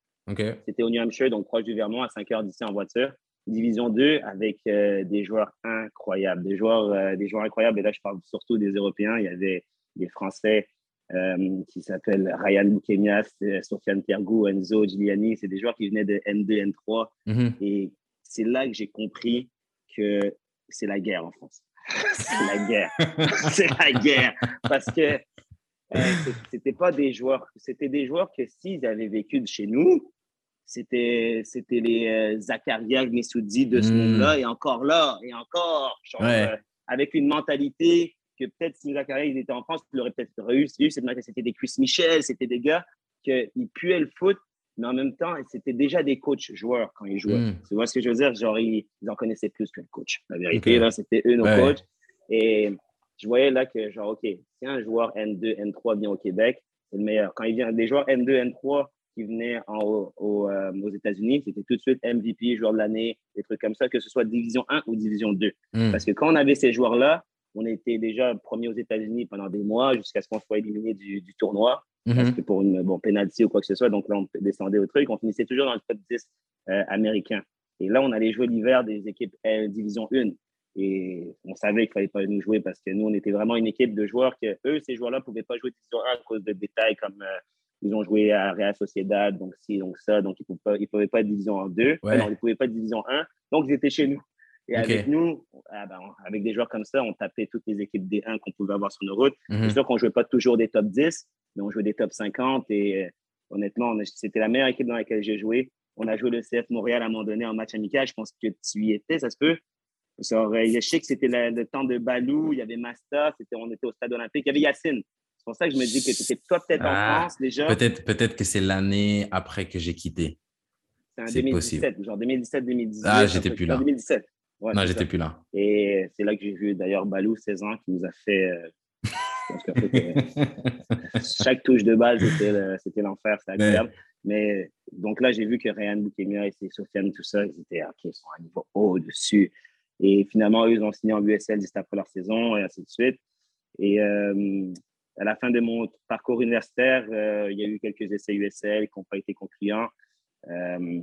C'était au New Hampshire, donc proche du Vermont, à 5 heures d'ici en voiture. Division 2 avec euh, des joueurs incroyables, des joueurs, euh, des joueurs incroyables. Et là, je parle surtout des Européens. Il y avait des Français euh, qui s'appellent Ryan Boukemias, Sofiane Tergou, Enzo Giuliani. C'est des joueurs qui venaient de N2, N3. Mm-hmm. Et c'est là que j'ai compris que c'est la guerre en France. c'est la guerre. c'est la guerre. Parce que c'était pas des joueurs, c'était des joueurs que s'ils avaient vécu de chez nous, c'était c'était les euh, Zakaria Messoudi de ce hmm. monde-là et encore là et encore euh, avec une mentalité que peut-être si Zakaria il était en France, il aurait peut-être réussi. C'était des Chris Michel, c'était des gars qui puaient le foot, mais en même temps, c'était déjà des coachs joueurs quand ils jouaient. Hmm. Tu vois ce que je veux dire? Genre, ils, en connaissaient plus que le coach. La vérité, là, c'était eux nos coachs. Et je voyais là que, genre, OK, si un joueur N2, N3 vient au Québec, c'est le meilleur. Quand il vient des joueurs N2, N3 qui venaient en, euh, aux États-Unis, c'était tout de suite MVP, joueur de l'année, des trucs comme ça, que ce soit Division 1 ou Division 2. Hmm. Parce que quand on avait ces joueurs-là, on était déjà premier aux États-Unis pendant des mois jusqu'à ce qu'on soit éliminé du, tournoi. Hmm. Parce que pour une bon, pénalty ou quoi que ce soit, donc là, on descendait au truc. On finissait toujours dans le top 10 euh, américain. Et là, on allait jouer l'hiver des équipes Division 1. Et on savait qu'il ne fallait pas nous jouer parce que nous, on était vraiment une équipe de joueurs que eux, ces joueurs-là, ne pouvaient pas jouer Division 1 à cause de détails comme euh, ils ont joué à Real Sociedad, donc ci, donc ça. Donc, ils ne pouvaient, pas être Division 2. ils ne pouvaient pas être Division 1. Donc, ils étaient chez nous. Et avec nous, ah ben, avec des joueurs comme ça, on tapait toutes les équipes D1 qu'on pouvait avoir sur nos routes. Mhm. C'est sûr qu'on ne jouait pas toujours des top 10, mais on jouait des top 50. Et euh, honnêtement, c'était la meilleure équipe dans laquelle j'ai joué. On a joué le CF Montréal à un moment donné en match amical. Je pense que tu y étais, ça se peut? je sais que c'était le, temps de Balou, il y avait Masta, on était au stade olympique, il y avait Yacine. C'est pour ça que je me dis que tu étais toi peut-être en ah, France déjà. Peut-être peut que c'est l'année après que j'ai quitté. C'est possible. Genre 2017-2018. Ah, j'étais plus là. 2017. non, j'étais plus là. Et c'est là que j'ai vu d'ailleurs Balou, 16 ans, qui nous a fait. Euh, chaque touche de balle, c'était l'enfer, c'était agréable. Mais donc là, j'ai vu que Ryan Boukemia et Sofiane, tout ça, ils étaient OK, ils sont à un niveau au-dessus. Et finalement, eux, ils ont signé en USL juste après leur saison et ainsi de suite. Et euh, à la fin de mon parcours universitaire, euh, il y a eu quelques essais USL qui n'ont pas été concluants. Euh,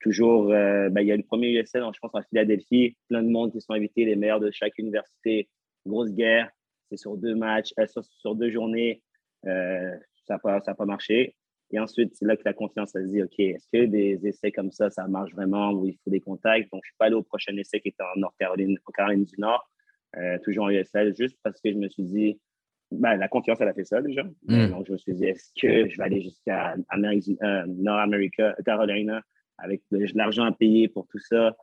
toujours, euh, ben, il y a le premier USL, je pense, à Philadelphie. Plein de monde qui sont invités, les meilleurs de chaque université. Grosse guerre. C'est sur deux matchs, sur, deux journées. ça n'a pas, marché. Et ensuite, c'est là que la confiance, ça se dit, OK, est-ce que des essais comme ça, ça marche vraiment il faut des contacts? Donc, je ne suis pas allé au prochain essai qui était en North Caroline du Nord, toujours en USL, juste parce que je me suis dit, ben, la confiance, elle a fait ça déjà. Hmm. Donc, je me suis dit, est-ce que je vais aller jusqu'à euh, Nord America, Carolina, avec de l'argent à payer pour tout ça?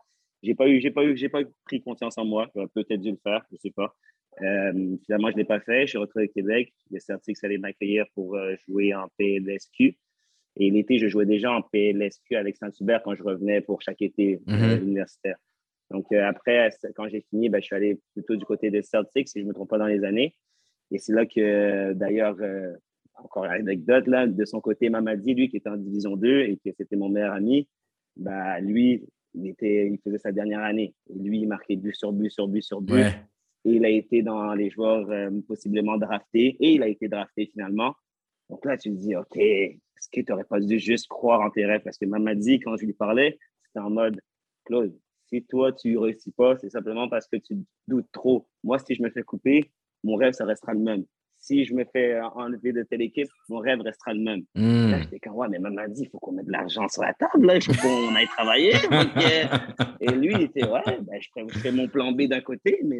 J'ai pas eu, j'ai pas eu, j'ai pas pris confiance en moi. J'aurais peut-être dû le faire, je sais pas. Euh, finalement, je l'ai pas fait. Je suis retrouvé au Québec. Les Celtics allaient m'accueillir pour euh, jouer en PLSQ. Et l'été, je jouais déjà en PLSQ avec Saint-Hubert quand je revenais pour chaque été mm-hmm. universitaire. Donc, après, quand j'ai fini, ben, je suis allé plutôt du côté des Celtics, si je ne me trompe pas dans les années. Et c'est là que, d'ailleurs, euh, encore une anecdote, là, de son côté, Mamadi, lui, qui était en Division 2 et qui c'était mon meilleur ami, bah, lui, il, était, il faisait sa dernière année. Et lui, il marquait but sur but sur but sur but. Et il a été dans les joueurs euh, possiblement draftés. Et il a été drafté finalement. Donc là, tu te dis, OK, est-ce que tu n'aurais pas dû juste croire en tes rêves? Parce que Mamadi, quand je lui parlais, c'était en mode, Claude, si toi, tu ne réussis pas, c'est simplement parce que tu doutes trop. Moi, si je me fais couper, mon rêve, ça restera le même. Si je me fais enlever de telle équipe, mon rêve restera le même. Mmh. Là, j'étais comme, ouais, mais maman dit, il faut qu'on mette de l'argent sur la table, là. il faut qu'on aille travailler. Et lui, il était, ouais, ben, je fais mon plan B d'un côté, mais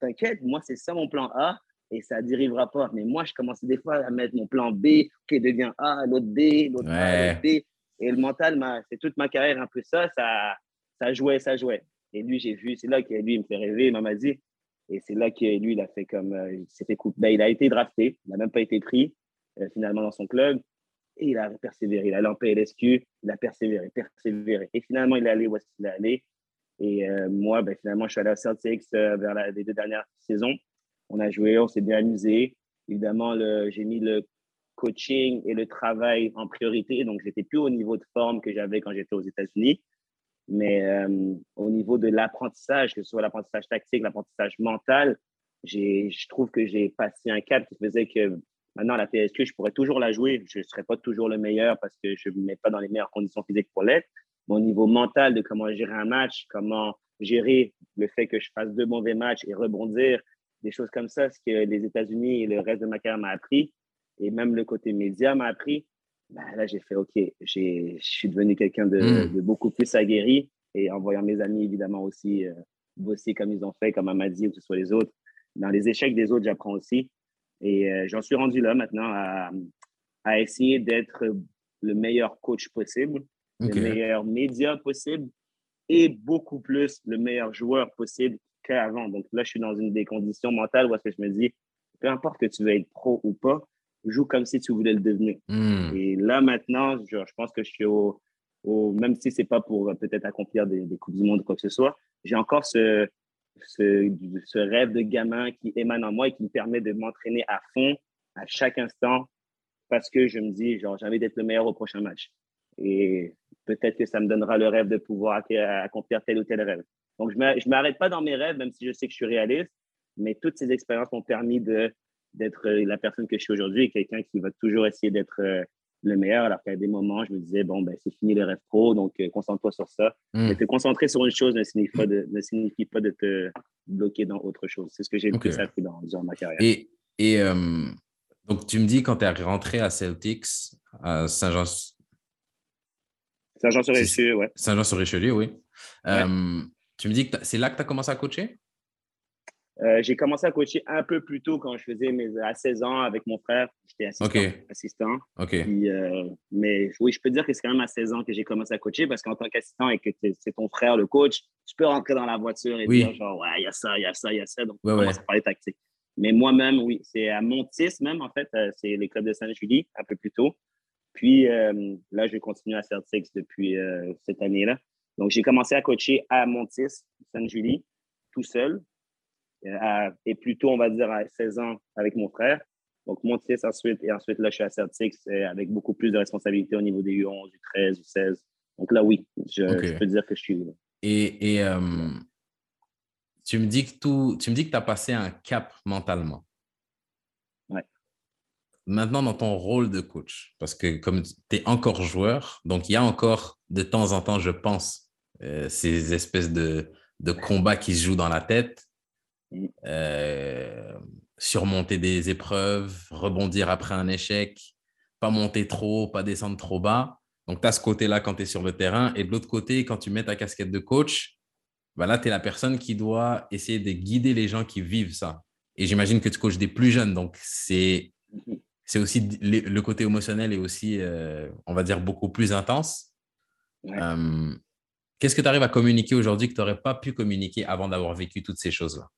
t'inquiète, moi, c'est ça mon plan A et ça ne dérivera pas. Mais moi, je commençais des fois à mettre mon plan B qui devient A, l'autre B, l'autre A, l'autre B. Et le mental, c'est toute ma carrière un peu ça, ça, ça jouait, ça jouait. Et lui, j'ai vu, c'est là que lui, il me fait rêver. Il m'a dit, et c'est là que lui, il a fait comme. Euh, fait ben, il a été drafté. Il n'a même pas été pris euh, finalement dans son club. Et il a persévéré. Il a allé en PLSQ. Il a persévéré, persévéré. Et finalement, il est allé où est-ce qu'il est allé. Et euh, moi, ben, finalement, je suis allé à Celtics vers les deux dernières saisons. On a joué, on s'est bien amusé. Évidemment, j'ai mis le coaching et le travail en priorité. Donc, j'étais plus au niveau de forme que j'avais quand j'étais aux États-Unis. Mais euh, au niveau de l'apprentissage, que ce soit l'apprentissage tactique, l'apprentissage mental, je trouve que j'ai passé un cap qui faisait que maintenant, la PSQ, je pourrais toujours la jouer. Je ne serais pas toujours le meilleur parce que je ne me mets pas dans les meilleures conditions physiques pour l'être. Au niveau mental, de comment gérer un match, comment gérer le fait que je fasse deux mauvais matchs et rebondir, des choses comme ça, ce que les États-Unis et le reste de ma carrière m'a appris, et même le côté média m'a appris, bah, là, j'ai fait OK, je suis devenu quelqu'un hmm. de, beaucoup plus aguerri et en voyant mes amis, évidemment, aussi euh, bosser comme ils ont fait, comme Amadi ou que ce soit les autres. Dans les échecs des autres, j'apprends aussi. Et euh, j'en suis rendu là maintenant à, à essayer d'être le meilleur coach possible, le meilleur média possible et beaucoup plus le meilleur joueur possible qu'avant. Donc là, je suis dans une des conditions mentales où est-ce que je me dis, peu importe que tu veux être pro ou pas, joue comme si tu voulais le devenir. Hmm. Et là, maintenant, je, pense que je suis au, même si c'est pas pour euh, peut-être accomplir des, des, Coupes du Monde ou quoi que ce soit, j'ai encore ce, ce, ce, rêve de gamin qui émane en moi et qui me permet de m'entraîner à fond, à chaque instant, parce que je me dis, genre, j'ai envie d'être le meilleur au prochain match. Et peut-être que ça me donnera le rêve de pouvoir accomplir tel ou tel rêve. Donc, je ne m'arrête pas dans mes rêves, même si je sais que je suis réaliste, mais toutes ces expériences m'ont permis d'être la personne que je suis aujourd'hui, quelqu'un qui va toujours essayer d'être euh, le meilleur, alors qu'à des moments, je me disais, bon, ben, c'est fini les rêves pro, donc euh, concentre-toi sur ça. Hmm. Mais te concentrer sur une chose ne signifie pas de, ne signifie pas de te bloquer dans autre chose. C'est ce que j'ai okay. plus appris dans, dans, ma carrière. Et, et euh, donc, tu me dis, quand tu es rentré à Celtics, à Saint-Jean. Saint-Jean-sur-Richelieu, ouais. Saint-Jean-sur-Richelieu, oui. tu me dis que c'est là que tu as commencé à coacher? Euh, j'ai commencé à coacher un peu plus tôt quand je faisais mes à 16 ans avec mon frère. J'étais assistant. assistant. Euh, mais oui, je peux dire que c'est quand même à 16 ans que j'ai commencé à coacher parce qu'en tant qu'assistant et que c'est ton frère le coach, tu peux rentrer dans la voiture et dire genre, ouais, il y a ça, il y a ça, il y a ça. Donc, on commence à parler tactique. Mais moi-même, oui, c'est à Montis même, en fait, euh, c'est les clubs de Saint-Julie, un peu plus tôt. Puis là, je continue à Celtics depuis cette année-là. Donc, j'ai commencé à coacher à Montis, Saint-Julie, tout seul et plutôt, on va dire, à 16 ans avec mon frère. Donc, mon fils ensuite, et ensuite, là, je suis à Celtics avec beaucoup plus de responsabilités au niveau des U11, du 13, du 16. Donc là, oui, je, peux dire que je suis. Et, et euh, tu me dis que tout, tu me dis que tu as passé un cap mentalement. Ouais. Maintenant, dans ton rôle de coach, parce que comme tu es encore joueur, donc il y a encore de temps en temps, je pense, euh, ces espèces de, de combats qui se jouent dans la tête euh, surmonter des épreuves, rebondir après un échec, pas monter trop, pas descendre trop bas. Donc, tu as ce côté-là quand tu es sur le terrain. Et de l'autre côté, quand tu mets ta casquette de coach, bah là, tu es la personne qui doit essayer de guider les gens qui vivent ça. Et j'imagine que tu coaches des plus jeunes. Donc, c'est c'est aussi le côté émotionnel est aussi, euh, on va dire, beaucoup plus intense. Euh, qu'est-ce que tu arrives à communiquer aujourd'hui que tu n'aurais pas pu communiquer avant d'avoir vécu toutes ces choses-là?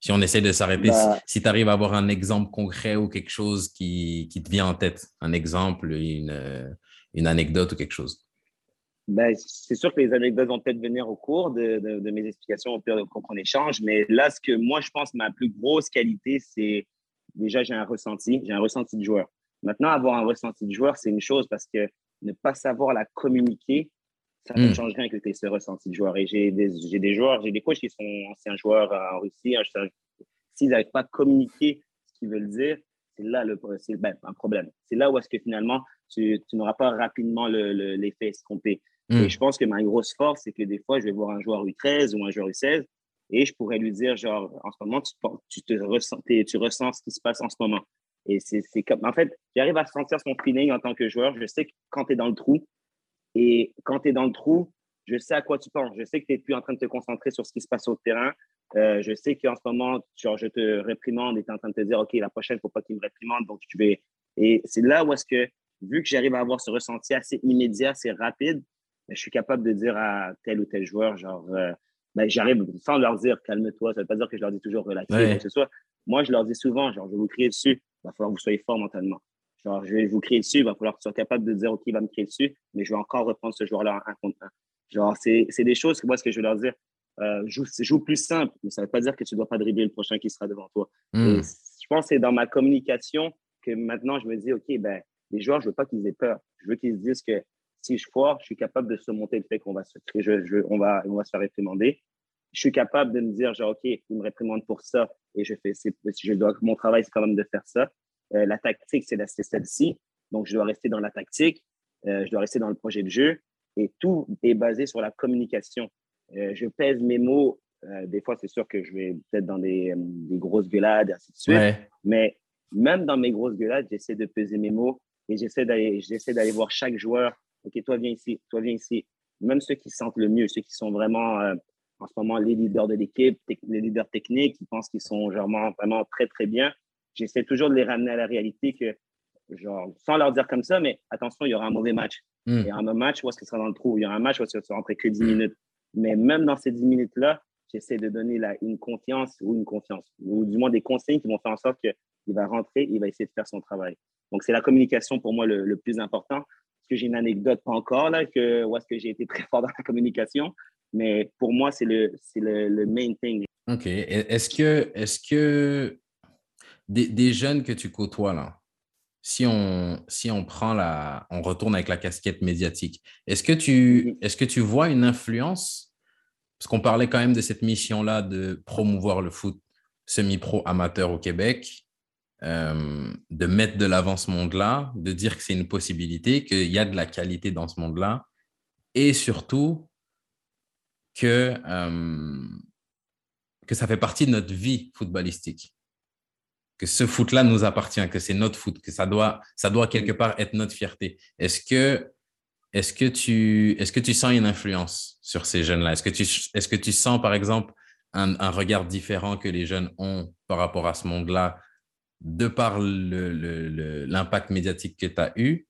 Si on essaie de s'arrêter, bah si, tu arrives à avoir un exemple concret ou quelque chose qui, qui te vient en tête, un exemple, une, une anecdote ou quelque chose. Ben, c'est sûr que les anecdotes vont peut-être venir au cours de, de, mes explications, au cours qu'on échange. Mais là, ce que moi, je pense, ma plus grosse qualité, c'est déjà, j'ai un ressenti, j'ai un ressenti de joueur. Maintenant, avoir un ressenti de joueur, c'est une chose parce que ne pas savoir la communiquer, ça ne hmm. change rien que ce ressenti de joueur. Et j'ai des, des, joueurs, j'ai des coachs qui sont anciens joueurs en Russie. S'ils n'arrivent pas à communiquer ce qu'ils veulent dire, c'est là le, ben, un problème. C'est là où est-ce que finalement, tu, tu n'auras pas rapidement l'effet le, escompté. Hmm. Et je pense que ma grosse force, c'est que des fois, je vais voir un joueur U13 ou un joueur U16 et je pourrais lui dire, genre, en ce moment, tu, tu, te ressens, tu ressens ce qui se passe en ce moment. Et c'est comme, en fait, j'arrive à sentir son feeling en tant que joueur. Je sais que quand tu es dans le trou, et quand tu es dans le trou, je sais à quoi tu penses. Je sais que tu n'es plus en train de te concentrer sur ce qui se passe au terrain. Euh, je sais qu'en ce moment, genre, je te réprimande et tu es en train de te dire, OK, la prochaine, il ne faut pas qu'il me réprimande. Donc, tu vais. Et c'est là où est-ce que, vu que j'arrive à avoir ce ressenti assez immédiat, assez rapide, ben, je suis capable de dire à tel ou tel joueur, genre, euh, ben, j'arrive sans leur dire calme-toi. Ça ne veut pas dire que je leur dis toujours relax. ce soit. Moi, je leur dis souvent, genre, je vais vous crier dessus. Il va falloir que vous soyez fort mentalement. Genre, je vais vous crier dessus, il va falloir que tu sois capable de dire, OK, il va me crier dessus, mais je vais encore reprendre ce joueur-là un contre un. Genre, c'est des choses que moi, ce que je vais leur dire, euh, joue, joue, plus simple, mais ça ne veut pas dire que tu ne dois pas dribbler le prochain qui sera devant toi. Hmm. je pense que c'est dans ma communication que maintenant, je me dis, OK, ben, les joueurs, je ne veux pas qu'ils aient peur. Je veux qu'ils se disent que si je foire, je suis capable de surmonter le fait qu'on va se, je, je, on va, on va se faire réprimander. Je suis capable de me dire, genre, OK, il me réprimande pour ça et je fais, je dois, mon travail, c'est quand même de faire ça. Euh, la tactique, c'est celle-ci. Donc, je dois rester dans la tactique. Euh, je dois rester dans le projet de jeu. Et tout est basé sur la communication. Euh, je pèse mes mots. des fois, c'est sûr que je vais peut-être dans des, grosses gueulades, ainsi de suite. Mais même dans mes grosses gueulades, j'essaie de peser mes mots et j'essaie d'aller, j'essaie d'aller voir chaque joueur. OK, toi, viens ici. Toi, viens ici. Même ceux qui sentent le mieux, ceux qui sont vraiment en ce moment les leaders de l'équipe, les leaders techniques, qui pensent qu'ils sont vraiment, vraiment très, très bien j'essaie toujours de les ramener à la réalité que, genre, sans leur dire comme ça, mais attention, il y aura un mauvais match. Hmm. Il y aura un match où est-ce que sera dans le trou? Il y aura un match où est-ce que tu rentrer que 10 minutes? Mais même dans ces 10 minutes-là, j'essaie de donner la, une confiance ou une confiance, ou du moins des consignes qui vont faire en sorte qu'il va rentrer, il va essayer de faire son travail. Donc, c'est la communication pour moi le, plus important. Est-ce que j'ai une anecdote? Pas encore là, que, où est-ce que j'ai été très fort dans la communication? Mais pour moi, c'est le, le, le main thing. OK. Est-ce que, est -ce que des, jeunes que tu côtoies là, si on, si on prend la, on retourne avec la casquette médiatique, est-ce que tu, mm-hmm. est-ce que tu vois une influence? Parce qu'on parlait quand même de cette mission-là de promouvoir le foot semi-pro amateur au Québec, euh, de mettre de l'avant ce monde-là, de dire que c'est une possibilité, qu'il y a de la qualité dans ce monde-là, et surtout que, euh, que ça fait partie de notre vie footballistique que ce foot-là nous appartient, que c'est notre foot, que ça doit, ça doit quelque part être notre fierté. Est-ce que, est que, tu, est que tu sens une influence sur ces jeunes-là? Est-ce que, tu, est que tu sens, par exemple, un, regard différent que les jeunes ont par rapport à ce monde-là, de par l'impact médiatique que tu as eu,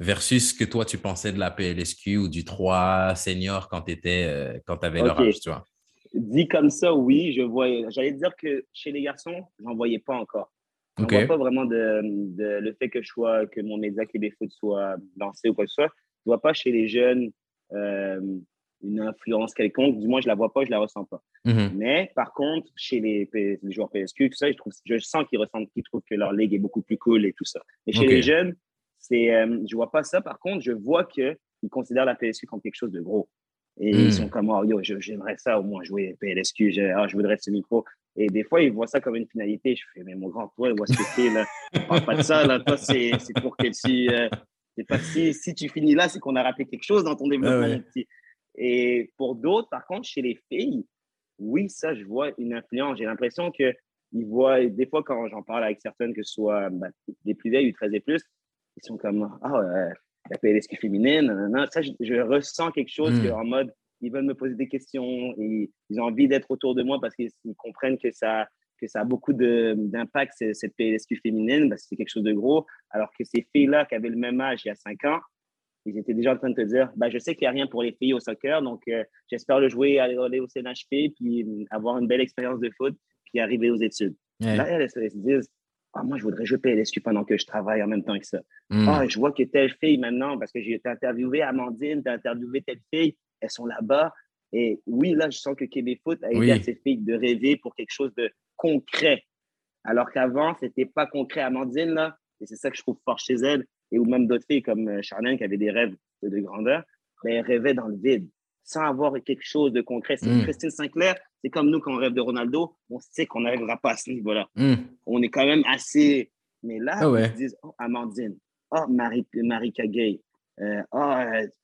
versus ce que toi, tu pensais de la PLSQ ou du 3 senior quand tu euh, avais leur âge, tu vois? Dit comme ça, oui, je voyais. J'allais dire que chez les garçons, j'en voyais pas encore. Je ne vois pas vraiment de, le fait que je sois, que mon média Québec soit lancé ou quoi que ce soit. Je ne vois pas chez les jeunes euh, une influence quelconque. Du moins, je ne la vois pas, je ne la ressens pas. Mm-hmm. Mais par contre, chez les, joueurs PSQ, tout ça, je, trouve, je sens qu'ils ressentent, qu'ils trouvent que leur ligue est beaucoup plus cool et tout ça. Mais chez les jeunes, c'est, euh, je ne vois pas ça. Par contre, je vois qu'ils considèrent la PSQ comme quelque chose de gros. Et ils hmm. sont comme, oh, yo, j'aimerais ça au moins jouer PLSQ, oh, je voudrais ce micro. Et des fois, ils voient ça comme une finalité. Je fais, mais mon grand, toi, vois ce que c'est, là? Parle pas de ça, là. Toi, c'est pour que tu. Euh, pas, si, si tu finis là, c'est qu'on a raté quelque chose dans ton développement. Et pour d'autres, par contre, chez les filles, oui, ça, je vois une influence. J'ai l'impression qu'ils voient, des fois, quand j'en parle avec certaines, que ce soit bah, des plus vieilles ou 13 et plus, ils sont comme, ah, oh, la PLSQ féminine, ça, je, ressens quelque chose hmm. en mode, ils veulent me poser des questions, et ils ont envie d'être autour de moi parce qu'ils comprennent que ça, que ça a beaucoup d'impact, cette PLSQ féminine, parce que c'est quelque chose de gros, alors que ces filles-là qui avaient le même âge il y a cinq ans, ils étaient déjà en train de te dire, bah, je sais qu'il n'y a rien pour les filles au soccer, donc euh, j'espère le jouer, aller, au CNHP, puis avoir une belle expérience de foot, puis arriver aux études. Là, elles, elles se disent, ah, moi, je voudrais jouer PLSQ pendant que je travaille en même temps que ça. Hmm. Ah, je vois que telle fille maintenant, parce que j'ai interviewé Amandine, tu interviewé telle fille, elles sont là-bas. Et oui, là, je sens que Québec Foot a aidé à ces filles de rêver pour quelque chose de concret. Alors qu'avant, ce n'était pas concret. Amandine, là, et c'est ça que je trouve fort chez elle, et ou même d'autres filles comme euh, Charlène qui avaient des rêves de grandeur, mais elles rêvaient dans le vide sans avoir quelque chose de concret. C'est hmm. Christine Sinclair, c'est comme nous quand on rêve de Ronaldo, on sait qu'on n'arrivera pas à ce niveau-là. Hmm. On est quand même assez. Mais là, ah ils se disent oh, Amandine, oh, Marie, Marie Kagay, euh, oh,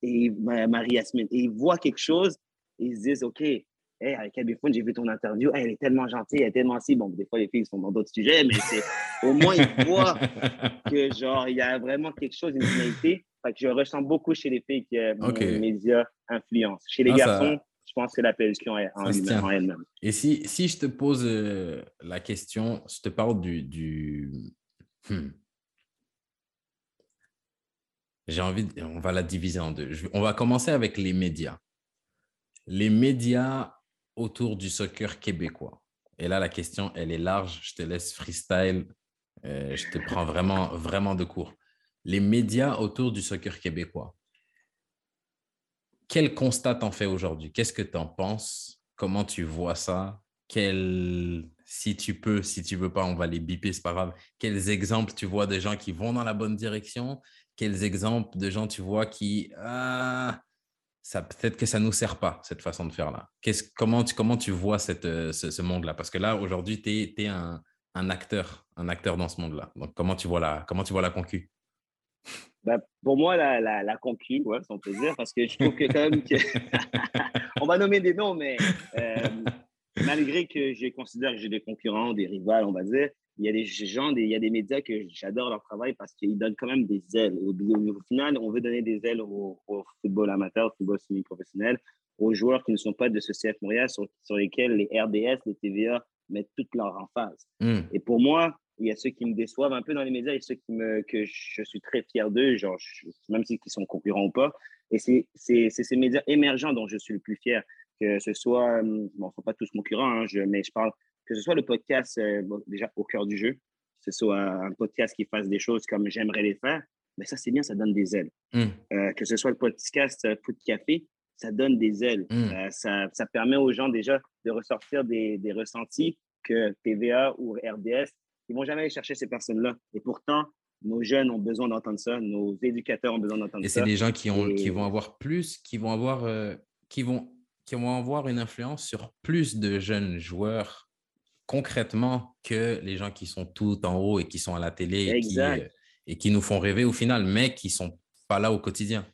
et Marie Yasmine. Et ils voient quelque chose et ils se disent OK, hey, avec Abifone, j'ai vu ton interview, elle est tellement gentille, elle est tellement si. Bon, des fois, les filles sont dans d'autres sujets, mais au moins, ils voient que, genre, il y a vraiment quelque chose, une finalité je ressens beaucoup chez les filles que okay. les médias influencent. Chez les ah, garçons, je pense que la PLQ en, en elle-même. Et si, si je te pose euh, la question, je te parle du. du... Hmm. J'ai envie, de... on va la diviser en deux. On va commencer avec les médias. Les médias autour du soccer québécois. Et là, la question, elle est large. Je te laisse freestyle. Euh, je te prends vraiment, vraiment de court les médias autour du soccer québécois. Quel constat t'en fais aujourd'hui? Qu'est-ce que tu en penses? Comment tu vois ça? Quel... Si tu peux, si tu veux pas, on va les biper, c'est pas grave. Quels exemples tu vois de gens qui vont dans la bonne direction? Quels exemples de gens tu vois qui... Ah, ça peut-être que ça nous sert pas, cette façon de faire là. comment, tu, comment tu vois cette, euh, ce, monde-là? Parce que là, aujourd'hui, tu es, un, acteur, un acteur dans ce monde-là. Donc, comment tu vois la, comment tu vois la concu? Bah, pour moi, la, la, la conquis, ouais, sans plaisir, parce que je trouve que quand même, que... on va nommer des noms, mais euh, malgré que je considère que j'ai des concurrents, des rivales, on va dire, il y a des gens, il y a des médias que j'adore leur travail parce qu'ils donnent quand même des ailes. Au, au, final, on veut donner des ailes au, football amateur, au football semi-professionnel, aux joueurs qui ne sont pas de ce CF Montréal, sur, sur lesquels les RDS, les TVA mettent toute leur emphase. Mm. Et pour moi, il y a ceux qui me déçoivent un peu dans les médias et ceux qui me, que je suis très fier d'eux, genre, même s'ils sont concurrents ou pas. Et c'est ces médias émergents dont je suis le plus fier, que ce soit, bon, ils ne sont pas tous concurrents, hein, je, mais je parle, que ce soit le podcast euh, déjà au cœur du jeu, que ce soit un podcast qui fasse des choses comme j'aimerais les faire, mais ça c'est bien, ça donne des ailes. Mmh. Euh, que ce soit le podcast euh, Foot Café, ça donne des ailes. Mmh. ça, ça, permet aux gens déjà de ressortir des, des ressentis que TVA ou RDS ils vont jamais aller chercher ces personnes-là. Et pourtant, nos jeunes ont besoin d'entendre ça, nos éducateurs ont besoin d'entendre ça. Et c'est des gens qui, ont, qui vont avoir plus, qui vont avoir, euh, qui, vont, qui vont avoir une influence sur plus de jeunes joueurs concrètement que les gens qui sont tout en haut et qui sont à la télé et qui, euh, et qui, nous font rêver au final, mais qui ne sont pas là au quotidien.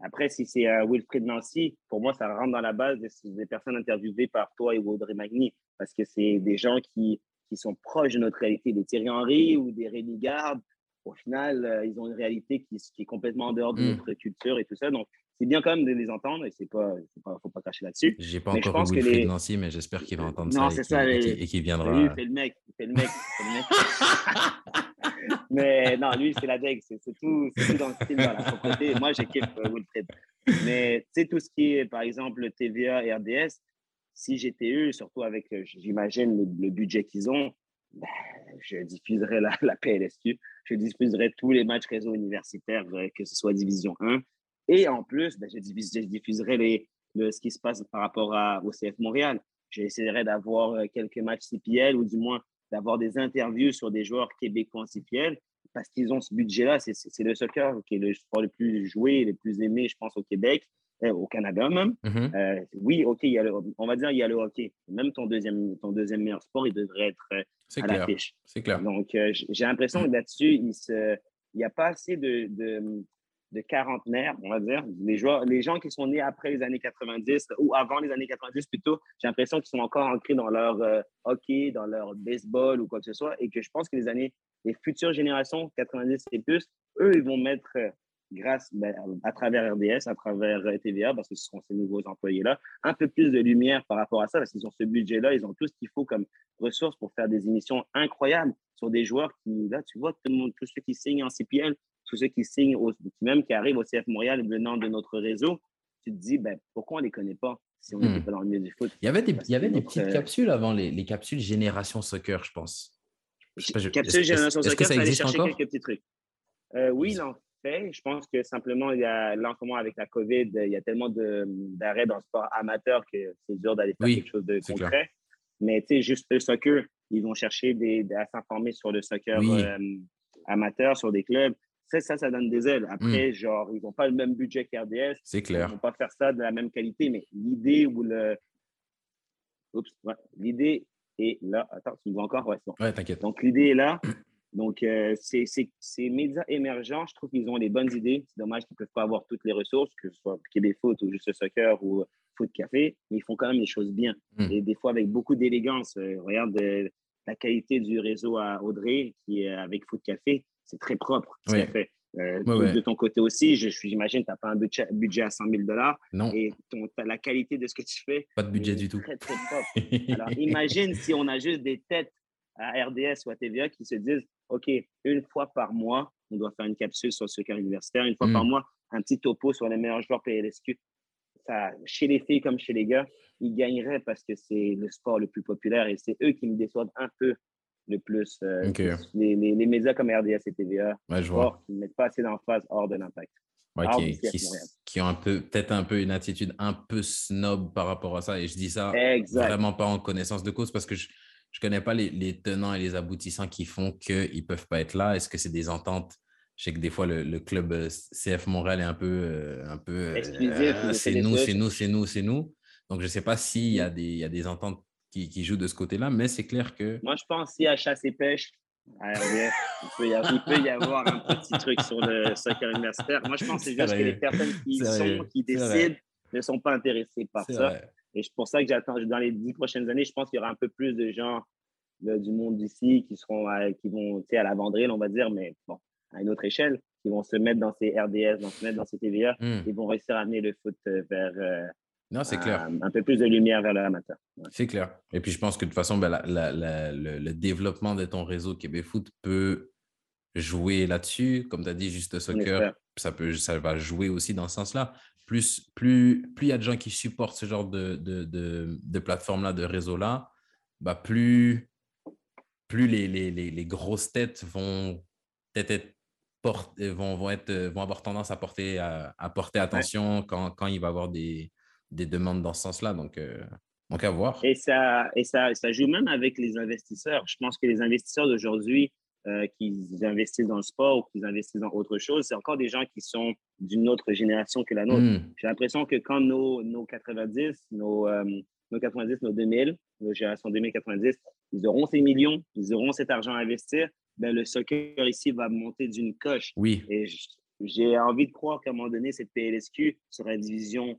Après, si c'est uh, Wilfried Nancy, pour moi, ça rentre dans la base des, des personnes interviewées par toi et Audrey Magny, parce que c'est des gens qui, qui sont proches de notre réalité, des Thierry Henry ou des Rémi Garde. Au final, euh, ils ont une réalité qui, qui, est complètement en dehors de mm. notre culture et tout ça. Donc, c'est bien quand même de les entendre et c'est pas, pas faut pas cracher là-dessus. J'ai pas encore vu Wilfried les... Nancy, mais j'espère qu'il va entendre non, ça, et, ça et qu'il viendra. Lui, fait le mec, il fait le mec. le mec. mais non, lui, c'est la deg, c'est tout, tout dans le style, dans la propreté. Moi, j'ai kiffé euh, Wilfried. Mais tu sais, tout ce qui est, par exemple, TVA et RDS, si j'étais eux, surtout avec, euh, j'imagine, le, budget qu'ils ont, ben, je diffuserais la, la, PLSQ, je diffuserais tous les matchs réseau universitaires, euh, que ce soit Division 1. Et en plus, ben, je, diffuserais les, le, ce qui se passe par rapport au CF Montréal. J'essaierais d'avoir euh, quelques matchs CPL ou du moins d'avoir des interviews sur des joueurs québécois en CPL parce qu'ils ont ce budget-là. C'est le soccer qui est le sport le plus joué, le plus aimé, je pense, au Québec. Euh, au Canada même. Mm-hmm. Euh, oui, OK, il y a le, on va dire il y a le hockey. Même ton deuxième, ton deuxième meilleur sport, il devrait être euh, à clair. l'affiche. C'est clair. Donc, j'ai l'impression que là-dessus, il n'y a pas assez de, de, de, quarantenaires, on va dire. Les, joueurs, les gens qui sont nés après les années 90 ou avant les années 90 plutôt, j'ai l'impression qu'ils sont encore ancrés dans leur hockey, dans leur baseball ou quoi que ce soit. Et que je pense que les années, les futures générations, 90 et plus, eux, ils vont mettre grâce ben, à travers RDS, à travers euh, TVA, parce que ce sont ces nouveaux employés-là, un peu plus de lumière par rapport à ça, parce qu'ils ont ce budget-là, ils ont tout ce qu'il faut comme ressources pour faire des émissions incroyables sur des joueurs qui, là, tu vois, tout le monde, tous ceux qui signent en CPL, tous ceux qui signent, au, même qui arrivent au CF Montréal venant de notre réseau, tu te dis, ben, pourquoi on ne les connaît pas si on n'était hmm. pas dans le milieu du foot? Il y avait des, il y avait des petites capsules avant, les, les, capsules Génération Soccer, je pense. Capsules Génération Soccer, ça existe chercher encore? quelques petits trucs. Euh, oui, non, fait. Je pense que simplement, il y a, là, en avec la COVID, il y a tellement d'arrêts dans le sport amateur que c'est dur d'aller faire quelque chose de concret. Mais tu sais, juste le soccer, ils vont chercher des, à s'informer sur le soccer euh, amateur, sur des clubs. Ça, ça, ça donne des ailes. Après, mm. genre, ils n'ont pas le même budget qu'RDS. C'est clair. Ils ne vont pas faire ça de la même qualité, mais l'idée ou le. Oups, ouais. L'idée est là. Attends, tu me vois encore? Ouais, bon. Ouais, t'inquiète. Donc, l'idée est là. Donc, euh, ces, médias émergents, je trouve qu'ils ont les bonnes idées. C'est dommage qu'ils ne peuvent pas avoir toutes les ressources, que ce soit Québec Foot ou juste le soccer ou Foot Café, mais ils font quand même les choses bien. Hmm. Et des fois avec beaucoup d'élégance. Euh, regarde euh, la qualité du réseau à Audrey, qui est avec Foot Café, c'est très propre ce qu'elle fait. De ton côté aussi, j'imagine, tu n'as pas un budget, budget, à 100 000 dollars. Et ton, la qualité de ce que tu fais. Pas de budget du tout. Très, très propre. Alors, imagine si on a juste des têtes à RDS ou à TVA qui se disent OK, une fois par mois, on doit faire une capsule sur le soccer universitaire, une fois par mm. mois, un petit topo sur les meilleurs joueurs PLSQ. Ça, chez les filles comme chez les gars, ils gagneraient parce que c'est le sport le plus populaire et c'est eux qui me déçoivent un peu le plus. Euh, les, les, médias comme RDS et TVA, ouais, je vois. qui ne mettent pas assez d'emphase hors de l'impact. qui, ont un peu, peut-être un peu une attitude un peu snob par rapport à ça. Et je dis ça vraiment pas en connaissance de cause parce que je, je ne connais pas les, tenants et les aboutissants qui font qu'ils ne peuvent pas être là. Est-ce que c'est des ententes? Je sais que des fois, le, club euh, CF Montréal est un peu. Euh, un peu euh, c'est nous, c'est nous, c'est nous, c'est nous. Donc, je ne sais pas s'il y, a des, y a des ententes qui, qui jouent de ce côté-là, mais c'est clair que. Moi, je pense qu'il y a chasse et pêche, il, peut y avoir, il, peut y avoir, un petit truc sur le soccer universitaire. Moi, je pense que c'est juste que les personnes qui sont, qui décident, ne sont pas intéressées par ça. Et c'est pour ça que j'attends, dans les dix prochaines années, je pense qu'il y aura un peu plus de gens du monde d'ici qui seront qui vont à la vendrille, on va dire, mais bon, à une autre échelle, qui vont se mettre dans ces RDS, vont se mettre dans ces TVA, mmh. et vont réussir à amener le foot euh, vers euh, non, c'est clair. Un, peu plus de lumière vers l'amateur. C'est clair. Et puis, je pense que de toute façon, ben, le, développement de ton réseau Québec Foot peut jouer là-dessus. Comme tu as dit, juste soccer, ça, peut, ça va jouer aussi dans ce sens-là plus plus plus il y a de gens qui supportent ce genre de, de, de, plateforme-là, de réseau-là, bah plus, plus les, les, les, grosses têtes vont être, vont, vont, être, vont avoir tendance à porter, à, porter attention quand, quand, il va y avoir des, des demandes dans ce sens-là. Donc, euh, donc, à voir. Et, ça, et ça, ça joue même avec les investisseurs. Je pense que les investisseurs d'aujourd'hui euh, qu'ils investissent dans le sport ou qu'ils investissent dans autre chose. C'est encore des gens qui sont d'une autre génération que la nôtre. Hmm. J'ai l'impression que quand nos, nos 90, nos, euh, nos 90, nos 2000, nos générations 2090, ils auront ces millions, ils auront cet argent à investir, ben le soccer ici va monter d'une coche. Oui. Et j'ai envie de croire qu'à un moment donné, cette PLSQ sera une division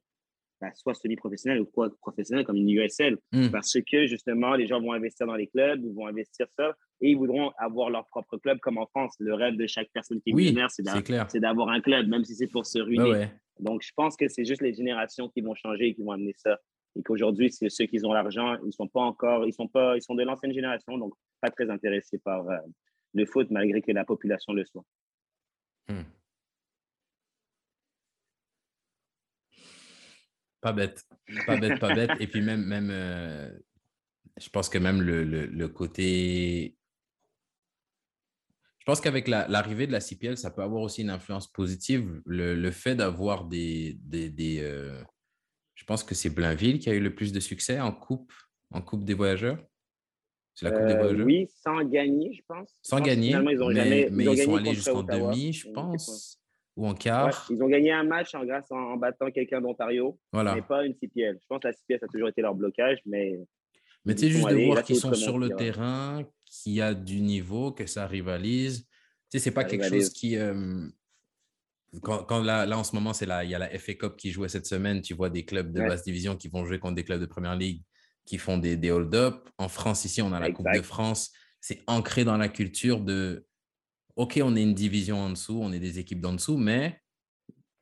bah, soit semi-professionnelle ou quoi, professionnelle comme une USL. Hmm. Parce que justement, les gens vont investir dans les clubs, ils vont investir ça et ils voudront avoir leur propre club comme en France. Le rêve de chaque personne qui est oui, c'est d'avoir un club, même si c'est pour se ruiner. Donc, je pense que c'est juste les générations qui vont changer et qui vont amener ça. Et qu'aujourd'hui, c'est ceux qui ont l'argent, ils sont pas encore, ils sont pas, ils sont de l'ancienne génération, donc pas très intéressés par euh, le foot, malgré que la population le soit. Hmm. Pas bête, pas bête, pas bête. Et puis même, même euh, je pense que même le, le, côté... Pense qu'avec l'arrivée de la CPL, ça peut avoir aussi une influence positive. Le, le fait d'avoir des... des, des euh, je pense que c'est Blainville qui a eu le plus de succès en coupe, en coupe des voyageurs. C'est la Coupe des euh, voyageurs? Oui, sans gagner, je pense. Sans gagner, ils ont mais, mais ils, sont allés jusqu'en demi, je pense ou en quart. ils ont gagné un match en, grâce en, battant quelqu'un d'Ontario, voilà. mais pas une CPL. Je pense que la CPL, ça a toujours été leur blocage, mais. Mais tu sais, juste de voir qu'ils sont sur le terrain, qu'il y a du niveau, que ça rivalise. Tu sais, c'est pas quelque chose qui. Euh, quand, là, là, en ce moment, c'est là, il y a la FA Cup qui jouait cette semaine. Tu vois des clubs de basse division qui vont jouer contre des clubs de première ligue qui font des, des hold-up. En France, ici, on a la Coupe de France. C'est ancré dans la culture de OK, on est une division en dessous, on est des équipes d'en dessous, mais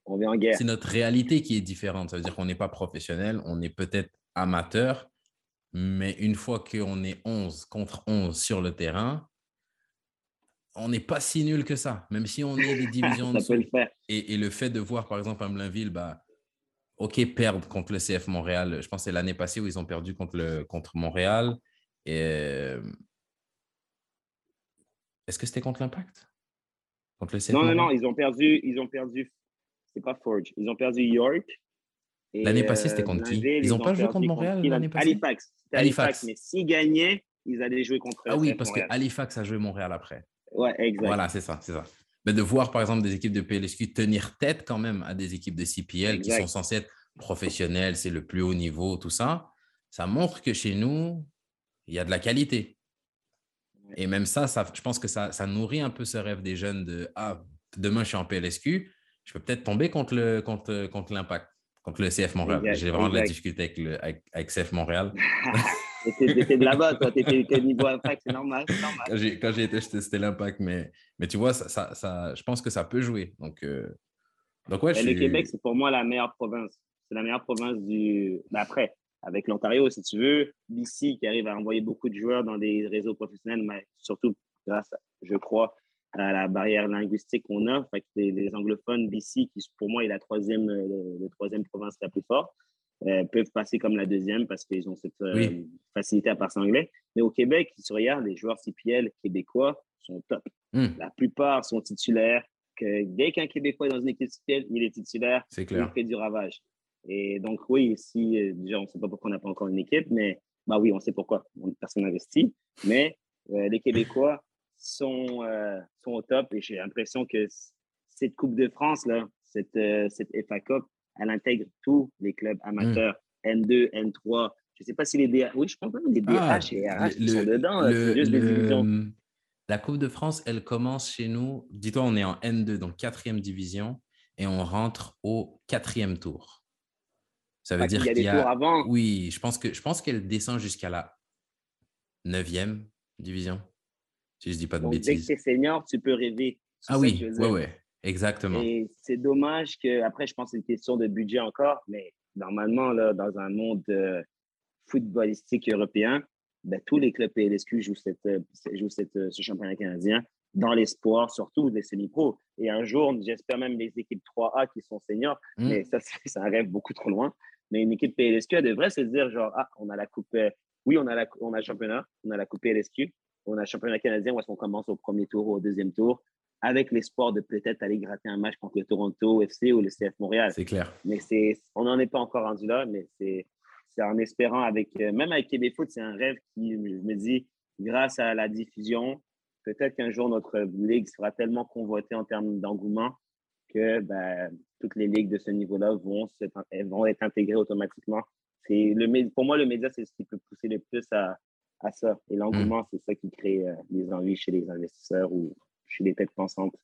on en guerre. C'est notre réalité qui est différente. Ça veut dire qu'on n'est pas professionnel, on est peut-être amateur, mais une fois qu'on est 11 contre 11 sur le terrain, on n'est pas si nul que ça, même si on est des divisions en dessous. Et, le fait de voir, par exemple, à Blainville, bah, OK, perdre contre le CF Montréal. Je pense que c'est l'année passée où ils ont perdu contre, le, contre Montréal. Et, euh, est-ce que c'était contre l'Impact? Contre le Non, non, non, ils ont perdu, ils ont perdu, c'est pas Forge, ils ont perdu York. L'année passée, c'était contre qui? Ils n'ont pas joué contre Montréal l'année passée? Halifax. Halifax. Mais s'ils gagnaient, ils allaient jouer contre Ah oui, parce que Halifax a joué Montréal après. Ouais, exact. Voilà, c'est ça, c'est ça. Mais de voir, par exemple, des équipes de PLSQ tenir tête quand même à des équipes de CPL qui sont censées être professionnelles, c'est le plus haut niveau, tout ça, ça montre que chez nous, il y a de la qualité. Et même ça, ça je pense que ça, ça, nourrit un peu ce rêve des jeunes de Ah, demain, je suis en PLSQ, je peux peut-être tomber contre l'Impact, contre, contre, contre le CF Montréal. J'ai vraiment de la difficulté avec, le, avec, CF Montréal. T'étais de là-bas, toi. T'étais niveau impact, c'est normal. normal. Quand j'ai été, c'était l'impact. Mais, mais tu vois, ça, ça, je pense que ça peut jouer. Donc, euh, donc ouais, Le Québec, c'est pour moi la meilleure province. C'est la meilleure province du. D'après, ben, avec l'Ontario, si tu veux. BC qui arrive à envoyer beaucoup de joueurs dans des réseaux professionnels, mais surtout grâce, je crois, à la barrière linguistique qu'on a. Fait les, anglophones, BC, qui pour moi est la troisième, le, troisième province la plus forte, euh, peuvent passer comme la deuxième parce qu'ils ont cette euh, facilité à passer anglais. Mais au Québec, si tu regardes, les joueurs CPL québécois sont top. Hmm. La plupart sont titulaires. Que dès qu'un Québécois est dans une équipe CPL, il est titulaire. C'est clair. Il fait du ravage. Et donc, oui, si, euh, déjà, on ne sait pas pourquoi on n'a pas encore une équipe, mais bah oui, on sait pourquoi. Personne n'investit. Mais euh, les Québécois sont, euh, sont au top et j'ai l'impression que cette Coupe de France, là, cette, cette FA Cup, elle intègre tous les clubs amateurs, N2, mmh. N3. Je ne sais pas si les DH, oui, je pense même les DH ah, et RH sont dedans. juste La Coupe de France, elle commence chez nous. Dis-toi, on est en N2, donc quatrième division, et on rentre au quatrième tour. Ça veut dire qu'il y a, des tours avant. Oui, je pense que je pense qu'elle descend jusqu'à la 9e division. Si je dis pas de bêtises. Dès que tu es senior, tu peux rêver. Ah oui, oui, oui, exactement. Et c'est dommage que, après, je pense que c'est une question de budget encore, mais normalement, là, dans un monde euh, footballistique européen, ben, tous les clubs PLSQ jouent, cette, euh, jouent cette, euh, ce championnat canadien dans l'espoir, surtout des semi-pros. Et un jour, j'espère même les équipes 3A qui sont seniors, mmh. mais ça, c'est un rêve beaucoup trop loin. Mais une équipe PLSQ, elle devrait se dire genre, ah, on a la coupe, euh, oui, on a, la, on a le championnat, on a la coupe PLSQ, on a le championnat canadien où est-ce qu'on commence au premier tour ou au deuxième tour, avec l'espoir de peut-être aller gratter un match contre le Toronto FC ou le CF Montréal. C'est clair. Mais c'est, on n'en est pas encore rendu là, mais c'est, c'est en espérant avec, euh, même avec Québec Foot, c'est un rêve qui, je me dis, grâce à la diffusion, peut-être qu'un jour, notre ligue sera tellement convoitée en termes d'engouement que ben, toutes les ligues de ce niveau-là vont, vont être intégrées automatiquement. Le, pour moi, le média, c'est ce qui peut pousser le plus à, à ça. Et l'engouement, mm. c'est ça qui crée euh, les envies chez les investisseurs ou chez les têtes pensantes.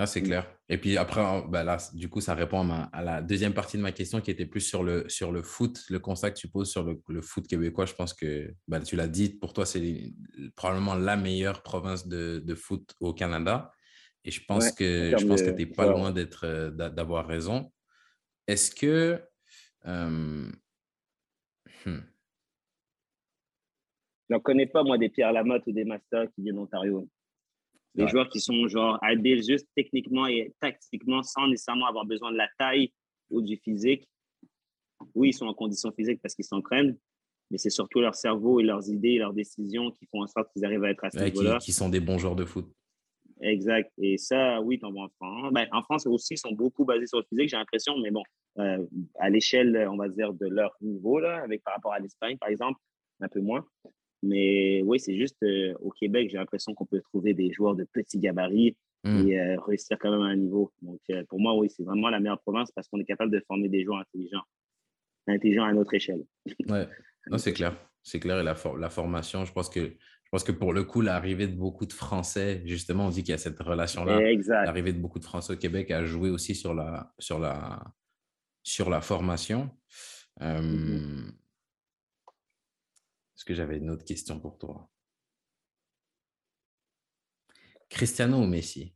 Ah, c'est clair. Et puis après, ben là, du coup, ça répond à, la deuxième partie de ma question qui était plus sur le, sur le foot, le constat que tu poses sur le, le foot québécois. Je pense que ben, tu l'as dit, pour toi, c'est probablement la meilleure province de, de, foot au Canada. Et je pense que je pense que tu n'es pas loin d'être, euh, d'avoir raison. Est-ce que. Euh, hmm. Je n'en connais pas, moi, des Pierre Lamotte ou des Masters qui viennent d'Ontario. Des joueurs qui sont genre habiles juste techniquement et tactiquement sans nécessairement avoir besoin de la taille ou du physique. Oui, ils sont en condition physique parce qu'ils s'entraînent, mais c'est surtout leur cerveau et leurs idées et leurs décisions qui font en sorte qu'ils arrivent à être à ce niveau-là. Qui, sont des bons joueurs de foot. Exact. Et ça, oui, en vois en France. Ben, en France aussi, ils sont beaucoup basés sur le physique, j'ai l'impression, mais bon, euh, à l'échelle, on va dire, de leur niveau, là, avec, par rapport à l'Espagne, par exemple, un peu moins. Mais oui, c'est juste euh, au Québec, j'ai l'impression qu'on peut trouver des joueurs de petits gabarits mmh. et euh, réussir quand même à un niveau. Donc, euh, pour moi, oui, c'est vraiment la meilleure province parce qu'on est capable de former des joueurs intelligents, intelligents à notre échelle. Oui, c'est clair. C'est clair. Et la, la formation, je pense que je pense que pour le coup, l'arrivée de beaucoup de Français, justement, on dit qu'il y a cette relation-là. L'arrivée de beaucoup de Français au Québec a joué aussi sur la, sur la, sur la formation. Mmh est-ce que j'avais une autre question pour toi? Cristiano ou Messi?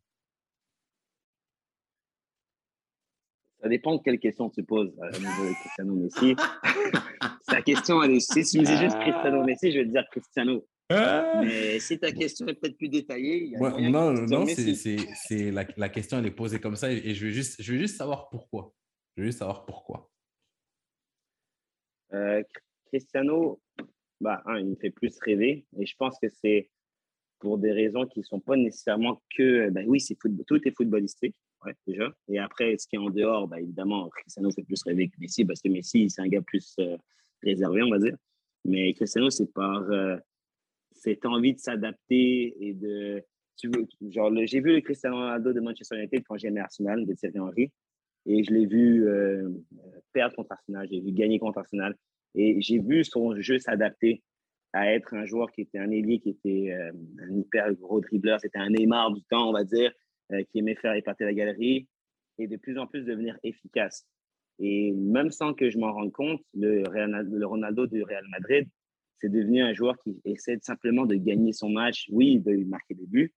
Ça dépend de quelle question tu poses à niveau de Cristiano Messi. ta question, elle est, si tu me dis juste Cristiano Messi, je vais te dire Cristiano. Ah! Mais si ta question est peut-être plus détaillée, non, non, c'est la, la, question elle est posée comme ça et je veux juste, je veux juste savoir pourquoi. Je veux juste savoir pourquoi. Euh, Cristiano, bah, il me fait plus rêver. Et je pense que c'est pour des raisons qui ne sont pas nécessairement que, ben oui, c'est tout est footballistique, déjà. Et après, ce qui est en dehors, bah, évidemment, Cristiano fait plus rêver que Messi, parce que Messi, c'est un gars plus euh, réservé, on va dire. Mais Cristiano, c'est par euh, cette envie de s'adapter et de. Genre, j'ai vu le Cristiano Ronaldo de Manchester United quand j'aimais Arsenal, de Thierry Henry. Et je l'ai vu euh, perdre contre Arsenal, j'ai vu gagner contre Arsenal. Et j'ai vu son jeu s'adapter à être un joueur qui était un ailier, qui était euh, un hyper gros dribbleur. C'était un Neymar du temps, on va dire, euh, qui aimait faire épater la galerie et de plus en plus devenir efficace. Et même sans que je m'en rende compte, le, Ronaldo du Real Madrid, c'est devenu un joueur qui essaie simplement de gagner son match. Oui, de marquer des buts,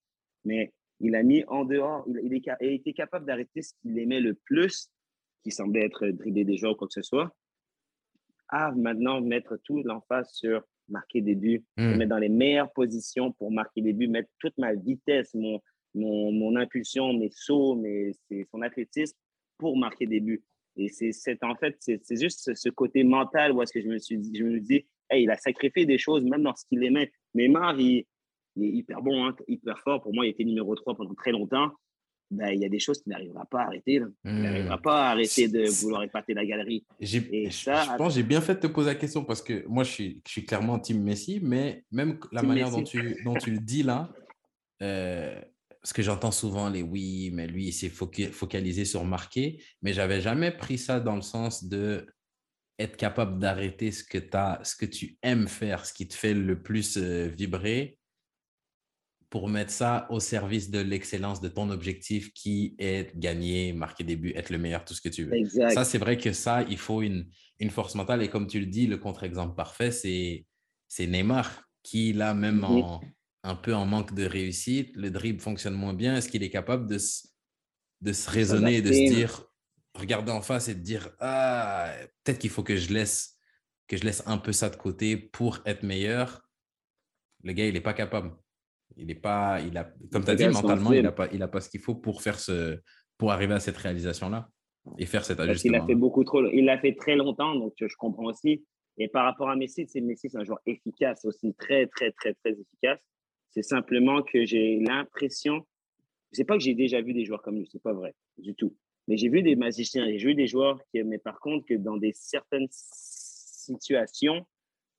mais il a mis en dehors, il, il, a été capable d'arrêter ce qu'il aimait le plus, qui semblait être dribbler des joueurs ou quoi que ce soit, à maintenant mettre tout l'emphase sur marquer des buts, mmh. mettre dans les meilleures positions pour marquer des buts, mettre toute ma vitesse, mon, mon, impulsion, mes sauts, mes, son athlétisme pour marquer des buts. Et c'est en fait, c'est juste ce, côté mental où est-ce que je me suis dit, je me dis, hey, il a sacrifié des choses même dans ce qu'il aimait. Neymar, il, il est hyper bon, hein, hyper fort. Pour moi, il était numéro 3 pendant très longtemps. Ben, il y a des choses qu'il n'arrivera pas à arrêter. Il n'arrivera hmm. pas à arrêter de vouloir épater la galerie. Et ça, je pense j'ai bien fait de te poser la question parce que moi, je suis, je suis clairement team Messi, mais même la manière dont tu, dont tu le dis là, euh, parce que j'entends souvent les oui, mais lui, il s'est focalisé sur marquer, mais j'avais jamais pris ça dans le sens de être capable d'arrêter ce que, as, ce que tu aimes faire, ce qui te fait le plus euh, vibrer pour mettre ça au service de l'excellence de ton objectif qui est gagner, marquer des buts, être le meilleur, tout ce que tu veux. Ça, c'est vrai que ça, il faut une, une force mentale. Et comme tu le dis, le contre-exemple parfait, c'est Neymar qui, là, même en, un peu en manque de réussite, le dribble fonctionne moins bien. Est-ce qu'il est capable de, de se raisonner et de se dire, regarder en face et de dire, ah, peut-être qu'il faut que je laisse que je laisse un peu ça de côté pour être meilleur. Le gars, il n'est pas capable. Il est pas, il a, comme tu as dit, mentalement, il n'a pas, il a pas ce qu'il faut pour faire ce, pour arriver à cette réalisation-là et faire cet ajustement. Il a fait beaucoup trop, il l'a fait très longtemps, donc je comprends aussi. Et par rapport à Messi, c'est Messi, c'est un joueur efficace aussi, très, très, très, très efficace. C'est simplement que j'ai l'impression, je sais pas que j'ai déjà vu des joueurs comme lui, c'est pas vrai du tout. Mais j'ai vu des magiciens, j'ai vu des joueurs qui, mais par contre, que dans des certaines situations,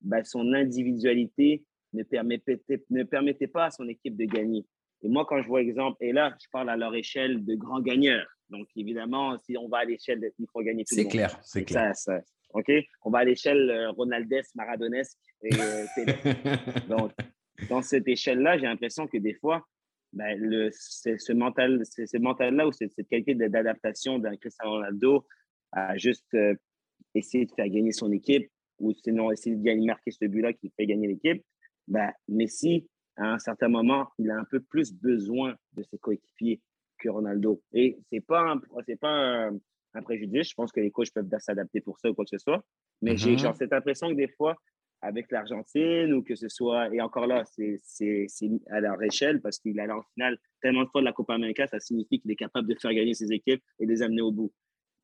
bah, son individualité ne permettait, ne permettait pas à son équipe de gagner. Et moi, quand je vois exemple, et là, je parle à leur échelle de grands gagneurs. Donc, évidemment, si on va à l'échelle, il faut gagner tout le monde. C'est clair, c'est clair. Ça, OK? On va à l'échelle euh, Ronaldes, Maradonesque et euh, Donc, dans cette échelle-là, j'ai l'impression que des fois, ben, le, ce mental, ce mental-là ou cette, cette qualité d'adaptation d'un Cristiano Ronaldo à juste euh, essayer de faire gagner son équipe ou sinon essayer de gagner, marquer ce but-là qui fait gagner l'équipe, ben, Messi, à un certain moment, il a un peu plus besoin de ses coéquipiers que Ronaldo. Et ce n'est pas, un, pas un, préjudice. Je pense que les coachs peuvent s'adapter pour ça ou quoi que ce soit. Mais j'ai mm-hmm. cette impression que des fois, avec l'Argentine ou que ce soit, et encore là, c'est à leur échelle parce qu'il a en finale tellement de fois de la Copa América, ça signifie qu'il est capable de faire gagner ses équipes et de les amener au bout.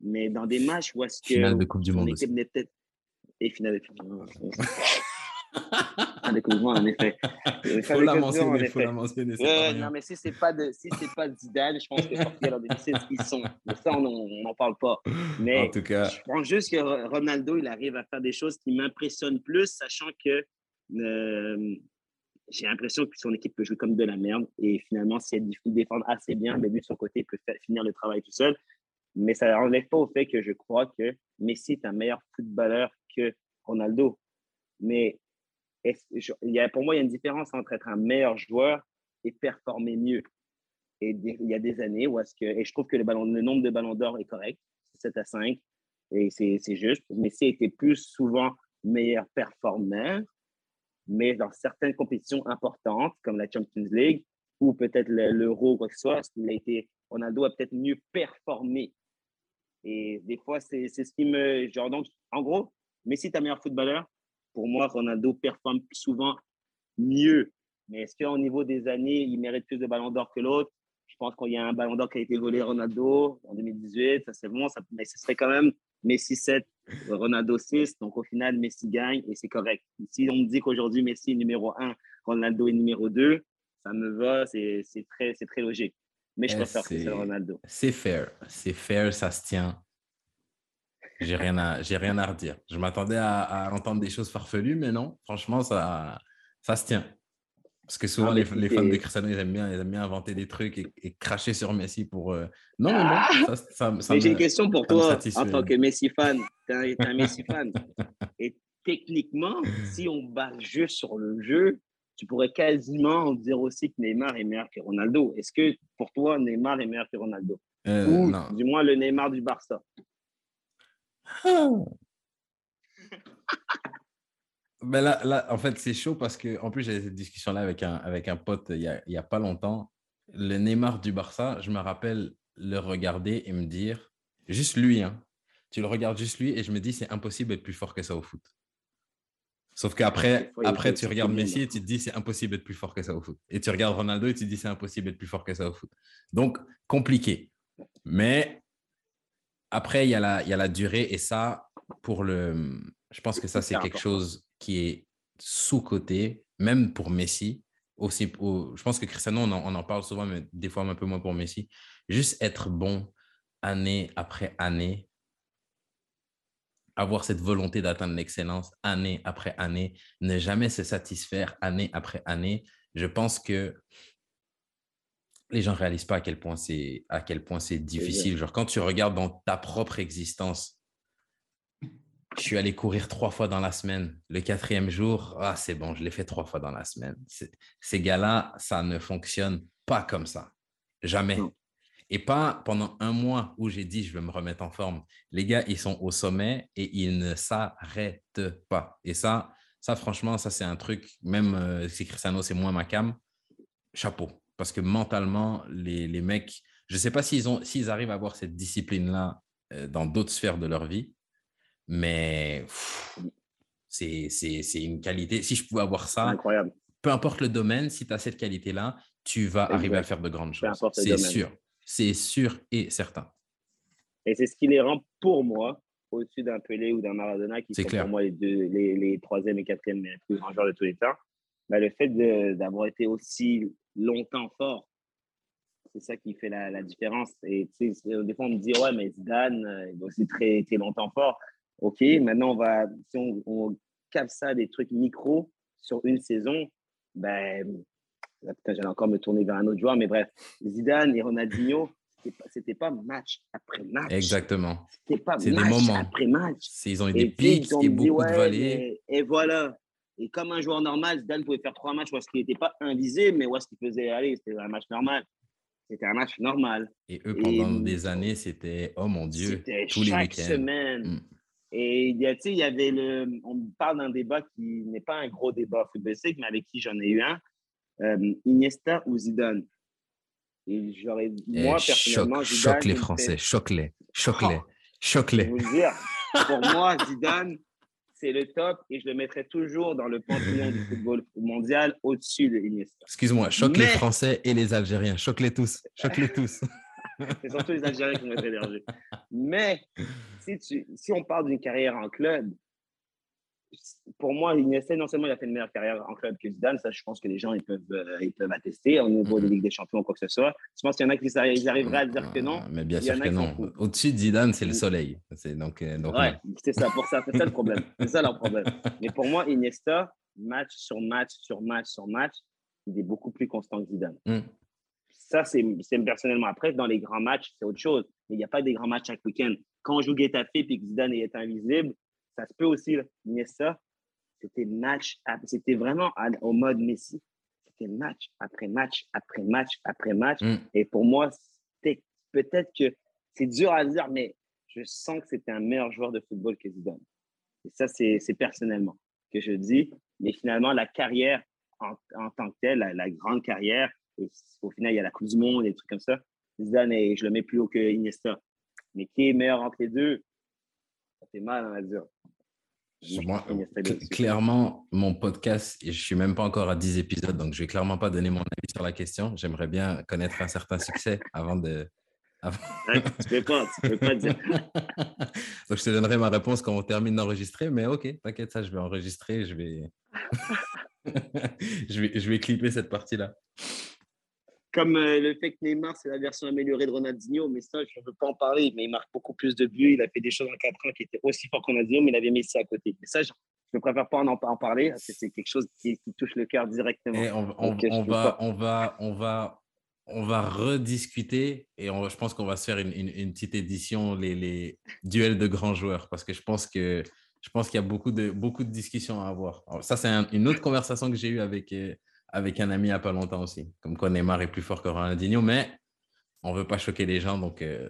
Mais dans des matchs où est-ce que. Finale de Coupe du Monde. Équipe et finale de Coupe du Monde découvement, en effet. Il faut la mentionner, il faut la mentionner. non, mais si ce n'est pas, de, si pas Zidane, je pense que Portugal en 2016, ils sont. Mais ça, on n'en parle pas. Mais en tout cas, je pense juste que Ronaldo, il arrive à faire des choses qui m'impressionnent plus, sachant que euh, j'ai l'impression que son équipe peut jouer comme de la merde. Et finalement, si elle défend assez bien, mais lui, de son côté, il peut finir le travail tout seul. Mais ça n'enlève pas au fait que je crois que Messi est un meilleur footballeur que Ronaldo. Mais il y a, pour moi, il y a une différence entre être un meilleur joueur et performer mieux. Et il y a des années où est-ce que, et je trouve que le, nombre de ballons d'or est correct, 7 à 5, et c'est juste. Messi était plus souvent meilleur performeur, mais dans certaines compétitions importantes, comme la Champions League, ou peut-être l'Euro quoi que ce soit, il a été, Ronaldo a peut-être mieux performé. Et des fois, c'est ce qui me. Genre, donc, en gros, Messi est un meilleur footballeur, pour moi, Ronaldo performe souvent mieux. Mais est-ce qu'au niveau des années, il mérite plus de ballons d'or que l'autre? Je pense qu'il y a un ballon d'or qui a été volé à Ronaldo en 2018. Ça, c'est bon. Ça, mais ce serait quand même Messi 7, Ronaldo 6. Donc, au final, Messi gagne et c'est correct. Si on me dit qu'aujourd'hui, Messi est numéro 1, Ronaldo est numéro 2, ça me va. C'est très, très logique. Mais je eh, préfère que c'est Ronaldo. C'est fair. C'est fair, ça se tient. J'ai rien à, j'ai rien à redire. Je m'attendais à, entendre des choses farfelues, mais non, franchement, ça, ça se tient. Parce que souvent, ah, les, les, fans de Cristiano, ils aiment bien, ils aiment bien inventer des trucs et, cracher sur Messi pour. Euh, non, mais bon, ça, ça, j'ai une question pour toi en tant que Messi fan. Tu es, un Messi fan. Et techniquement, si on bat juste sur le jeu, tu pourrais quasiment dire aussi que Neymar est meilleur que Ronaldo. Est-ce que pour toi, Neymar est meilleur que Ronaldo? Euh, Ou non. du moins le Neymar du Barça? ben là, là, en fait, c'est chaud parce que, en plus, j'ai cette discussion-là avec un, avec un pote il n'y a, y a pas longtemps. Le Neymar du Barça, je me rappelle le regarder et me dire, juste lui, hein, tu le regardes juste lui et je me dis, c'est impossible d'être plus fort que ça au foot. Sauf qu'après, après, tu regardes Messi et tu te dis, c'est impossible d'être plus fort que ça au foot. Et tu regardes Ronaldo et tu te dis, c'est impossible d'être plus fort que ça au foot. Donc, compliqué. Mais après, il y, a la, il y a la durée et ça, pour le. Je pense que ça, c'est quelque chose qui est sous-côté, même pour Messi. Aussi, je pense que Cristiano, on en, on en, parle souvent, mais des fois un peu moins pour Messi. Juste être bon année après année, avoir cette volonté d'atteindre l'excellence année après année, ne jamais se satisfaire année après année. Je pense que les gens ne réalisent pas à quel point c'est à quel point c'est difficile. Genre quand tu regardes dans ta propre existence, je suis allé courir trois fois dans la semaine. Le quatrième jour, ah c'est bon, je l'ai fait trois fois dans la semaine. Ces gars-là, ça ne fonctionne pas comme ça, jamais. Et pas pendant un mois où j'ai dit je vais me remettre en forme. Les gars, ils sont au sommet et ils ne s'arrêtent pas. Et ça, ça franchement, ça c'est un truc. Même euh, si Cristiano c'est moins ma cam, chapeau parce que mentalement, les, les mecs, je ne sais pas s'ils, ont, s'ils arrivent à avoir cette discipline-là euh, dans d'autres sphères de leur vie, mais c'est, c'est, c'est une qualité. Si je pouvais avoir ça, incroyable. peu importe le domaine, si tu as cette qualité-là, tu vas arriver à faire de grandes choses. C'est sûr. C'est sûr et certain. Et c'est ce qui les rend, pour moi, au-dessus d'un Pelé ou d'un Maradona, qui sont pour moi les, deux, les, les troisième et quatrième plus grands joueurs de tous les temps. Bah, le fait d'avoir été aussi longtemps fort. C'est ça qui fait la, la différence. Et des fois, on me dit, ouais, mais Zidane, euh, il est aussi très, très longtemps fort. OK, maintenant, on va, si on, on capte ça des trucs micro, sur une saison, ben, j'allais encore me tourner vers un autre joueur, mais bref, Zidane et Ronaldinho, c'était pas, pas match après match. Exactement. C'était pas match des moments. après match. Ils ont eu des pics et beaucoup de vallées. Et, voilà. Et comme un joueur normal, Zidane pouvait faire trois matchs où il n'était pas invisible, mais est-ce qu'il faisait aller, c'était un match normal. C'était un match normal. Et eux, pendant des années, c'était, oh mon Dieu, tous les week-ends. semaine. Mm. Et il y avait le. On parle d'un débat qui n'est pas un gros débat footballistique, mais avec qui j'en ai eu un. Euh, Iniesta ou Zidane? Et j'aurais. Eh, moi, personnellement, Zidane. Choque les Français, choque-les, choque-les, oh, choque-les. pour moi, Zidane, c'est le top et je le mettrai toujours dans le panthéon du football mondial au-dessus de Iniesta. Excuse-moi, choque les Français et les Algériens, choque-les tous, choque-les tous. c'est surtout les Algériens qui vont être. Mais si, tu, si on parle d'une carrière en club, pour moi, Iniesta, non seulement il a fait une meilleure carrière en club que Zidane, ça, je pense que les gens ils peuvent, euh, ils peuvent attester au niveau de mm-hmm. Ligue des Champions ou quoi que ce soit. Je pense qu'il y en a qui ils arriveraient à dire que non. Mais bien sûr que non. Au-dessus de Zidane, c'est le soleil. C'est donc, euh, donc ouais, c'est ça, pour ça, c'est ça le problème. C'est ça leur problème. Mais pour moi, Iniesta, match sur match sur match sur match, il est beaucoup plus constant que Zidane. Mm. Ça, c'est personnellement. Après, dans les grands matchs, c'est autre chose. Mais il n'y a pas des grands matchs chaque week-end. Quand on joue Getafe et que Zidane est invisible, ça se peut aussi. ça c'était match, c'était vraiment au mode Messi. C'était match après match après match après match. Mm. Et pour moi, peut-être que c'est dur à dire, mais je sens que c'était un meilleur joueur de football que Zidane. Et ça, c'est personnellement que je dis. Mais finalement, la carrière en, tant que telle, la grande carrière, et au final, il y a la Coupe du Monde et des trucs comme ça. Zidane, et je le mets plus haut que Iniesta. Mais qui est meilleur entre les deux? Ça fait mal, on va dire. Moi, clairement, mon podcast, je ne suis même pas encore à 10 épisodes, donc je ne vais clairement pas donner mon avis sur la question. J'aimerais bien connaître un certain succès avant de. Avant... tu ne peux pas, tu peux pas dire. donc je te donnerai ma réponse quand on termine d'enregistrer, mais ok, t'inquiète, ça, je vais enregistrer, je vais. je vais, je vais clipper cette partie-là. Comme euh, le fait que Neymar, c'est la version améliorée de Ronaldinho, mais ça, je ne veux pas en parler. Mais il marque beaucoup plus de buts. Il a fait des choses en 4 ans qui étaient aussi forts que Ronaldinho, mais il avait Messi à côté. Mais ça, je ne préfère pas en, en parler parce que c'est quelque chose qui, touche le cœur directement. on, on, on va, on, va, on, va, on va rediscuter et je pense qu'on va se faire une, une, petite édition, les, les, duels de grands joueurs, parce que je pense que je pense qu'il y a beaucoup de, beaucoup de discussions à avoir. ça, c'est une autre conversation que j'ai eue avec, euh, avec un ami il n'y a pas longtemps aussi. Comme quoi Neymar est plus fort que Ronaldinho, mais on ne veut pas choquer les gens, donc euh,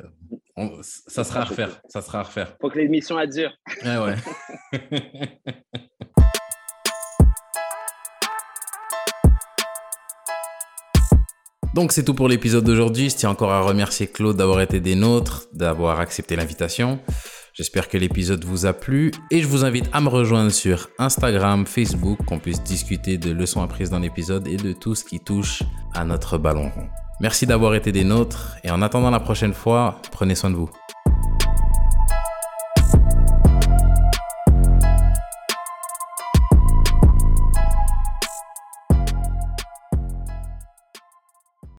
ça sera à refaire. Ça sera à refaire. Faut que l'émission a dure. ouais. Donc c'est tout pour l'épisode d'aujourd'hui. Je tiens encore à remercier Claude d'avoir été des nôtres, d'avoir accepté l'invitation. J'espère que l'épisode vous a plu et je vous invite à me rejoindre sur Instagram, Facebook, qu'on puisse discuter de leçons apprises dans l'épisode et de tout ce qui touche à notre ballon rond. Merci d'avoir été des nôtres et en attendant la prochaine fois, prenez soin de vous.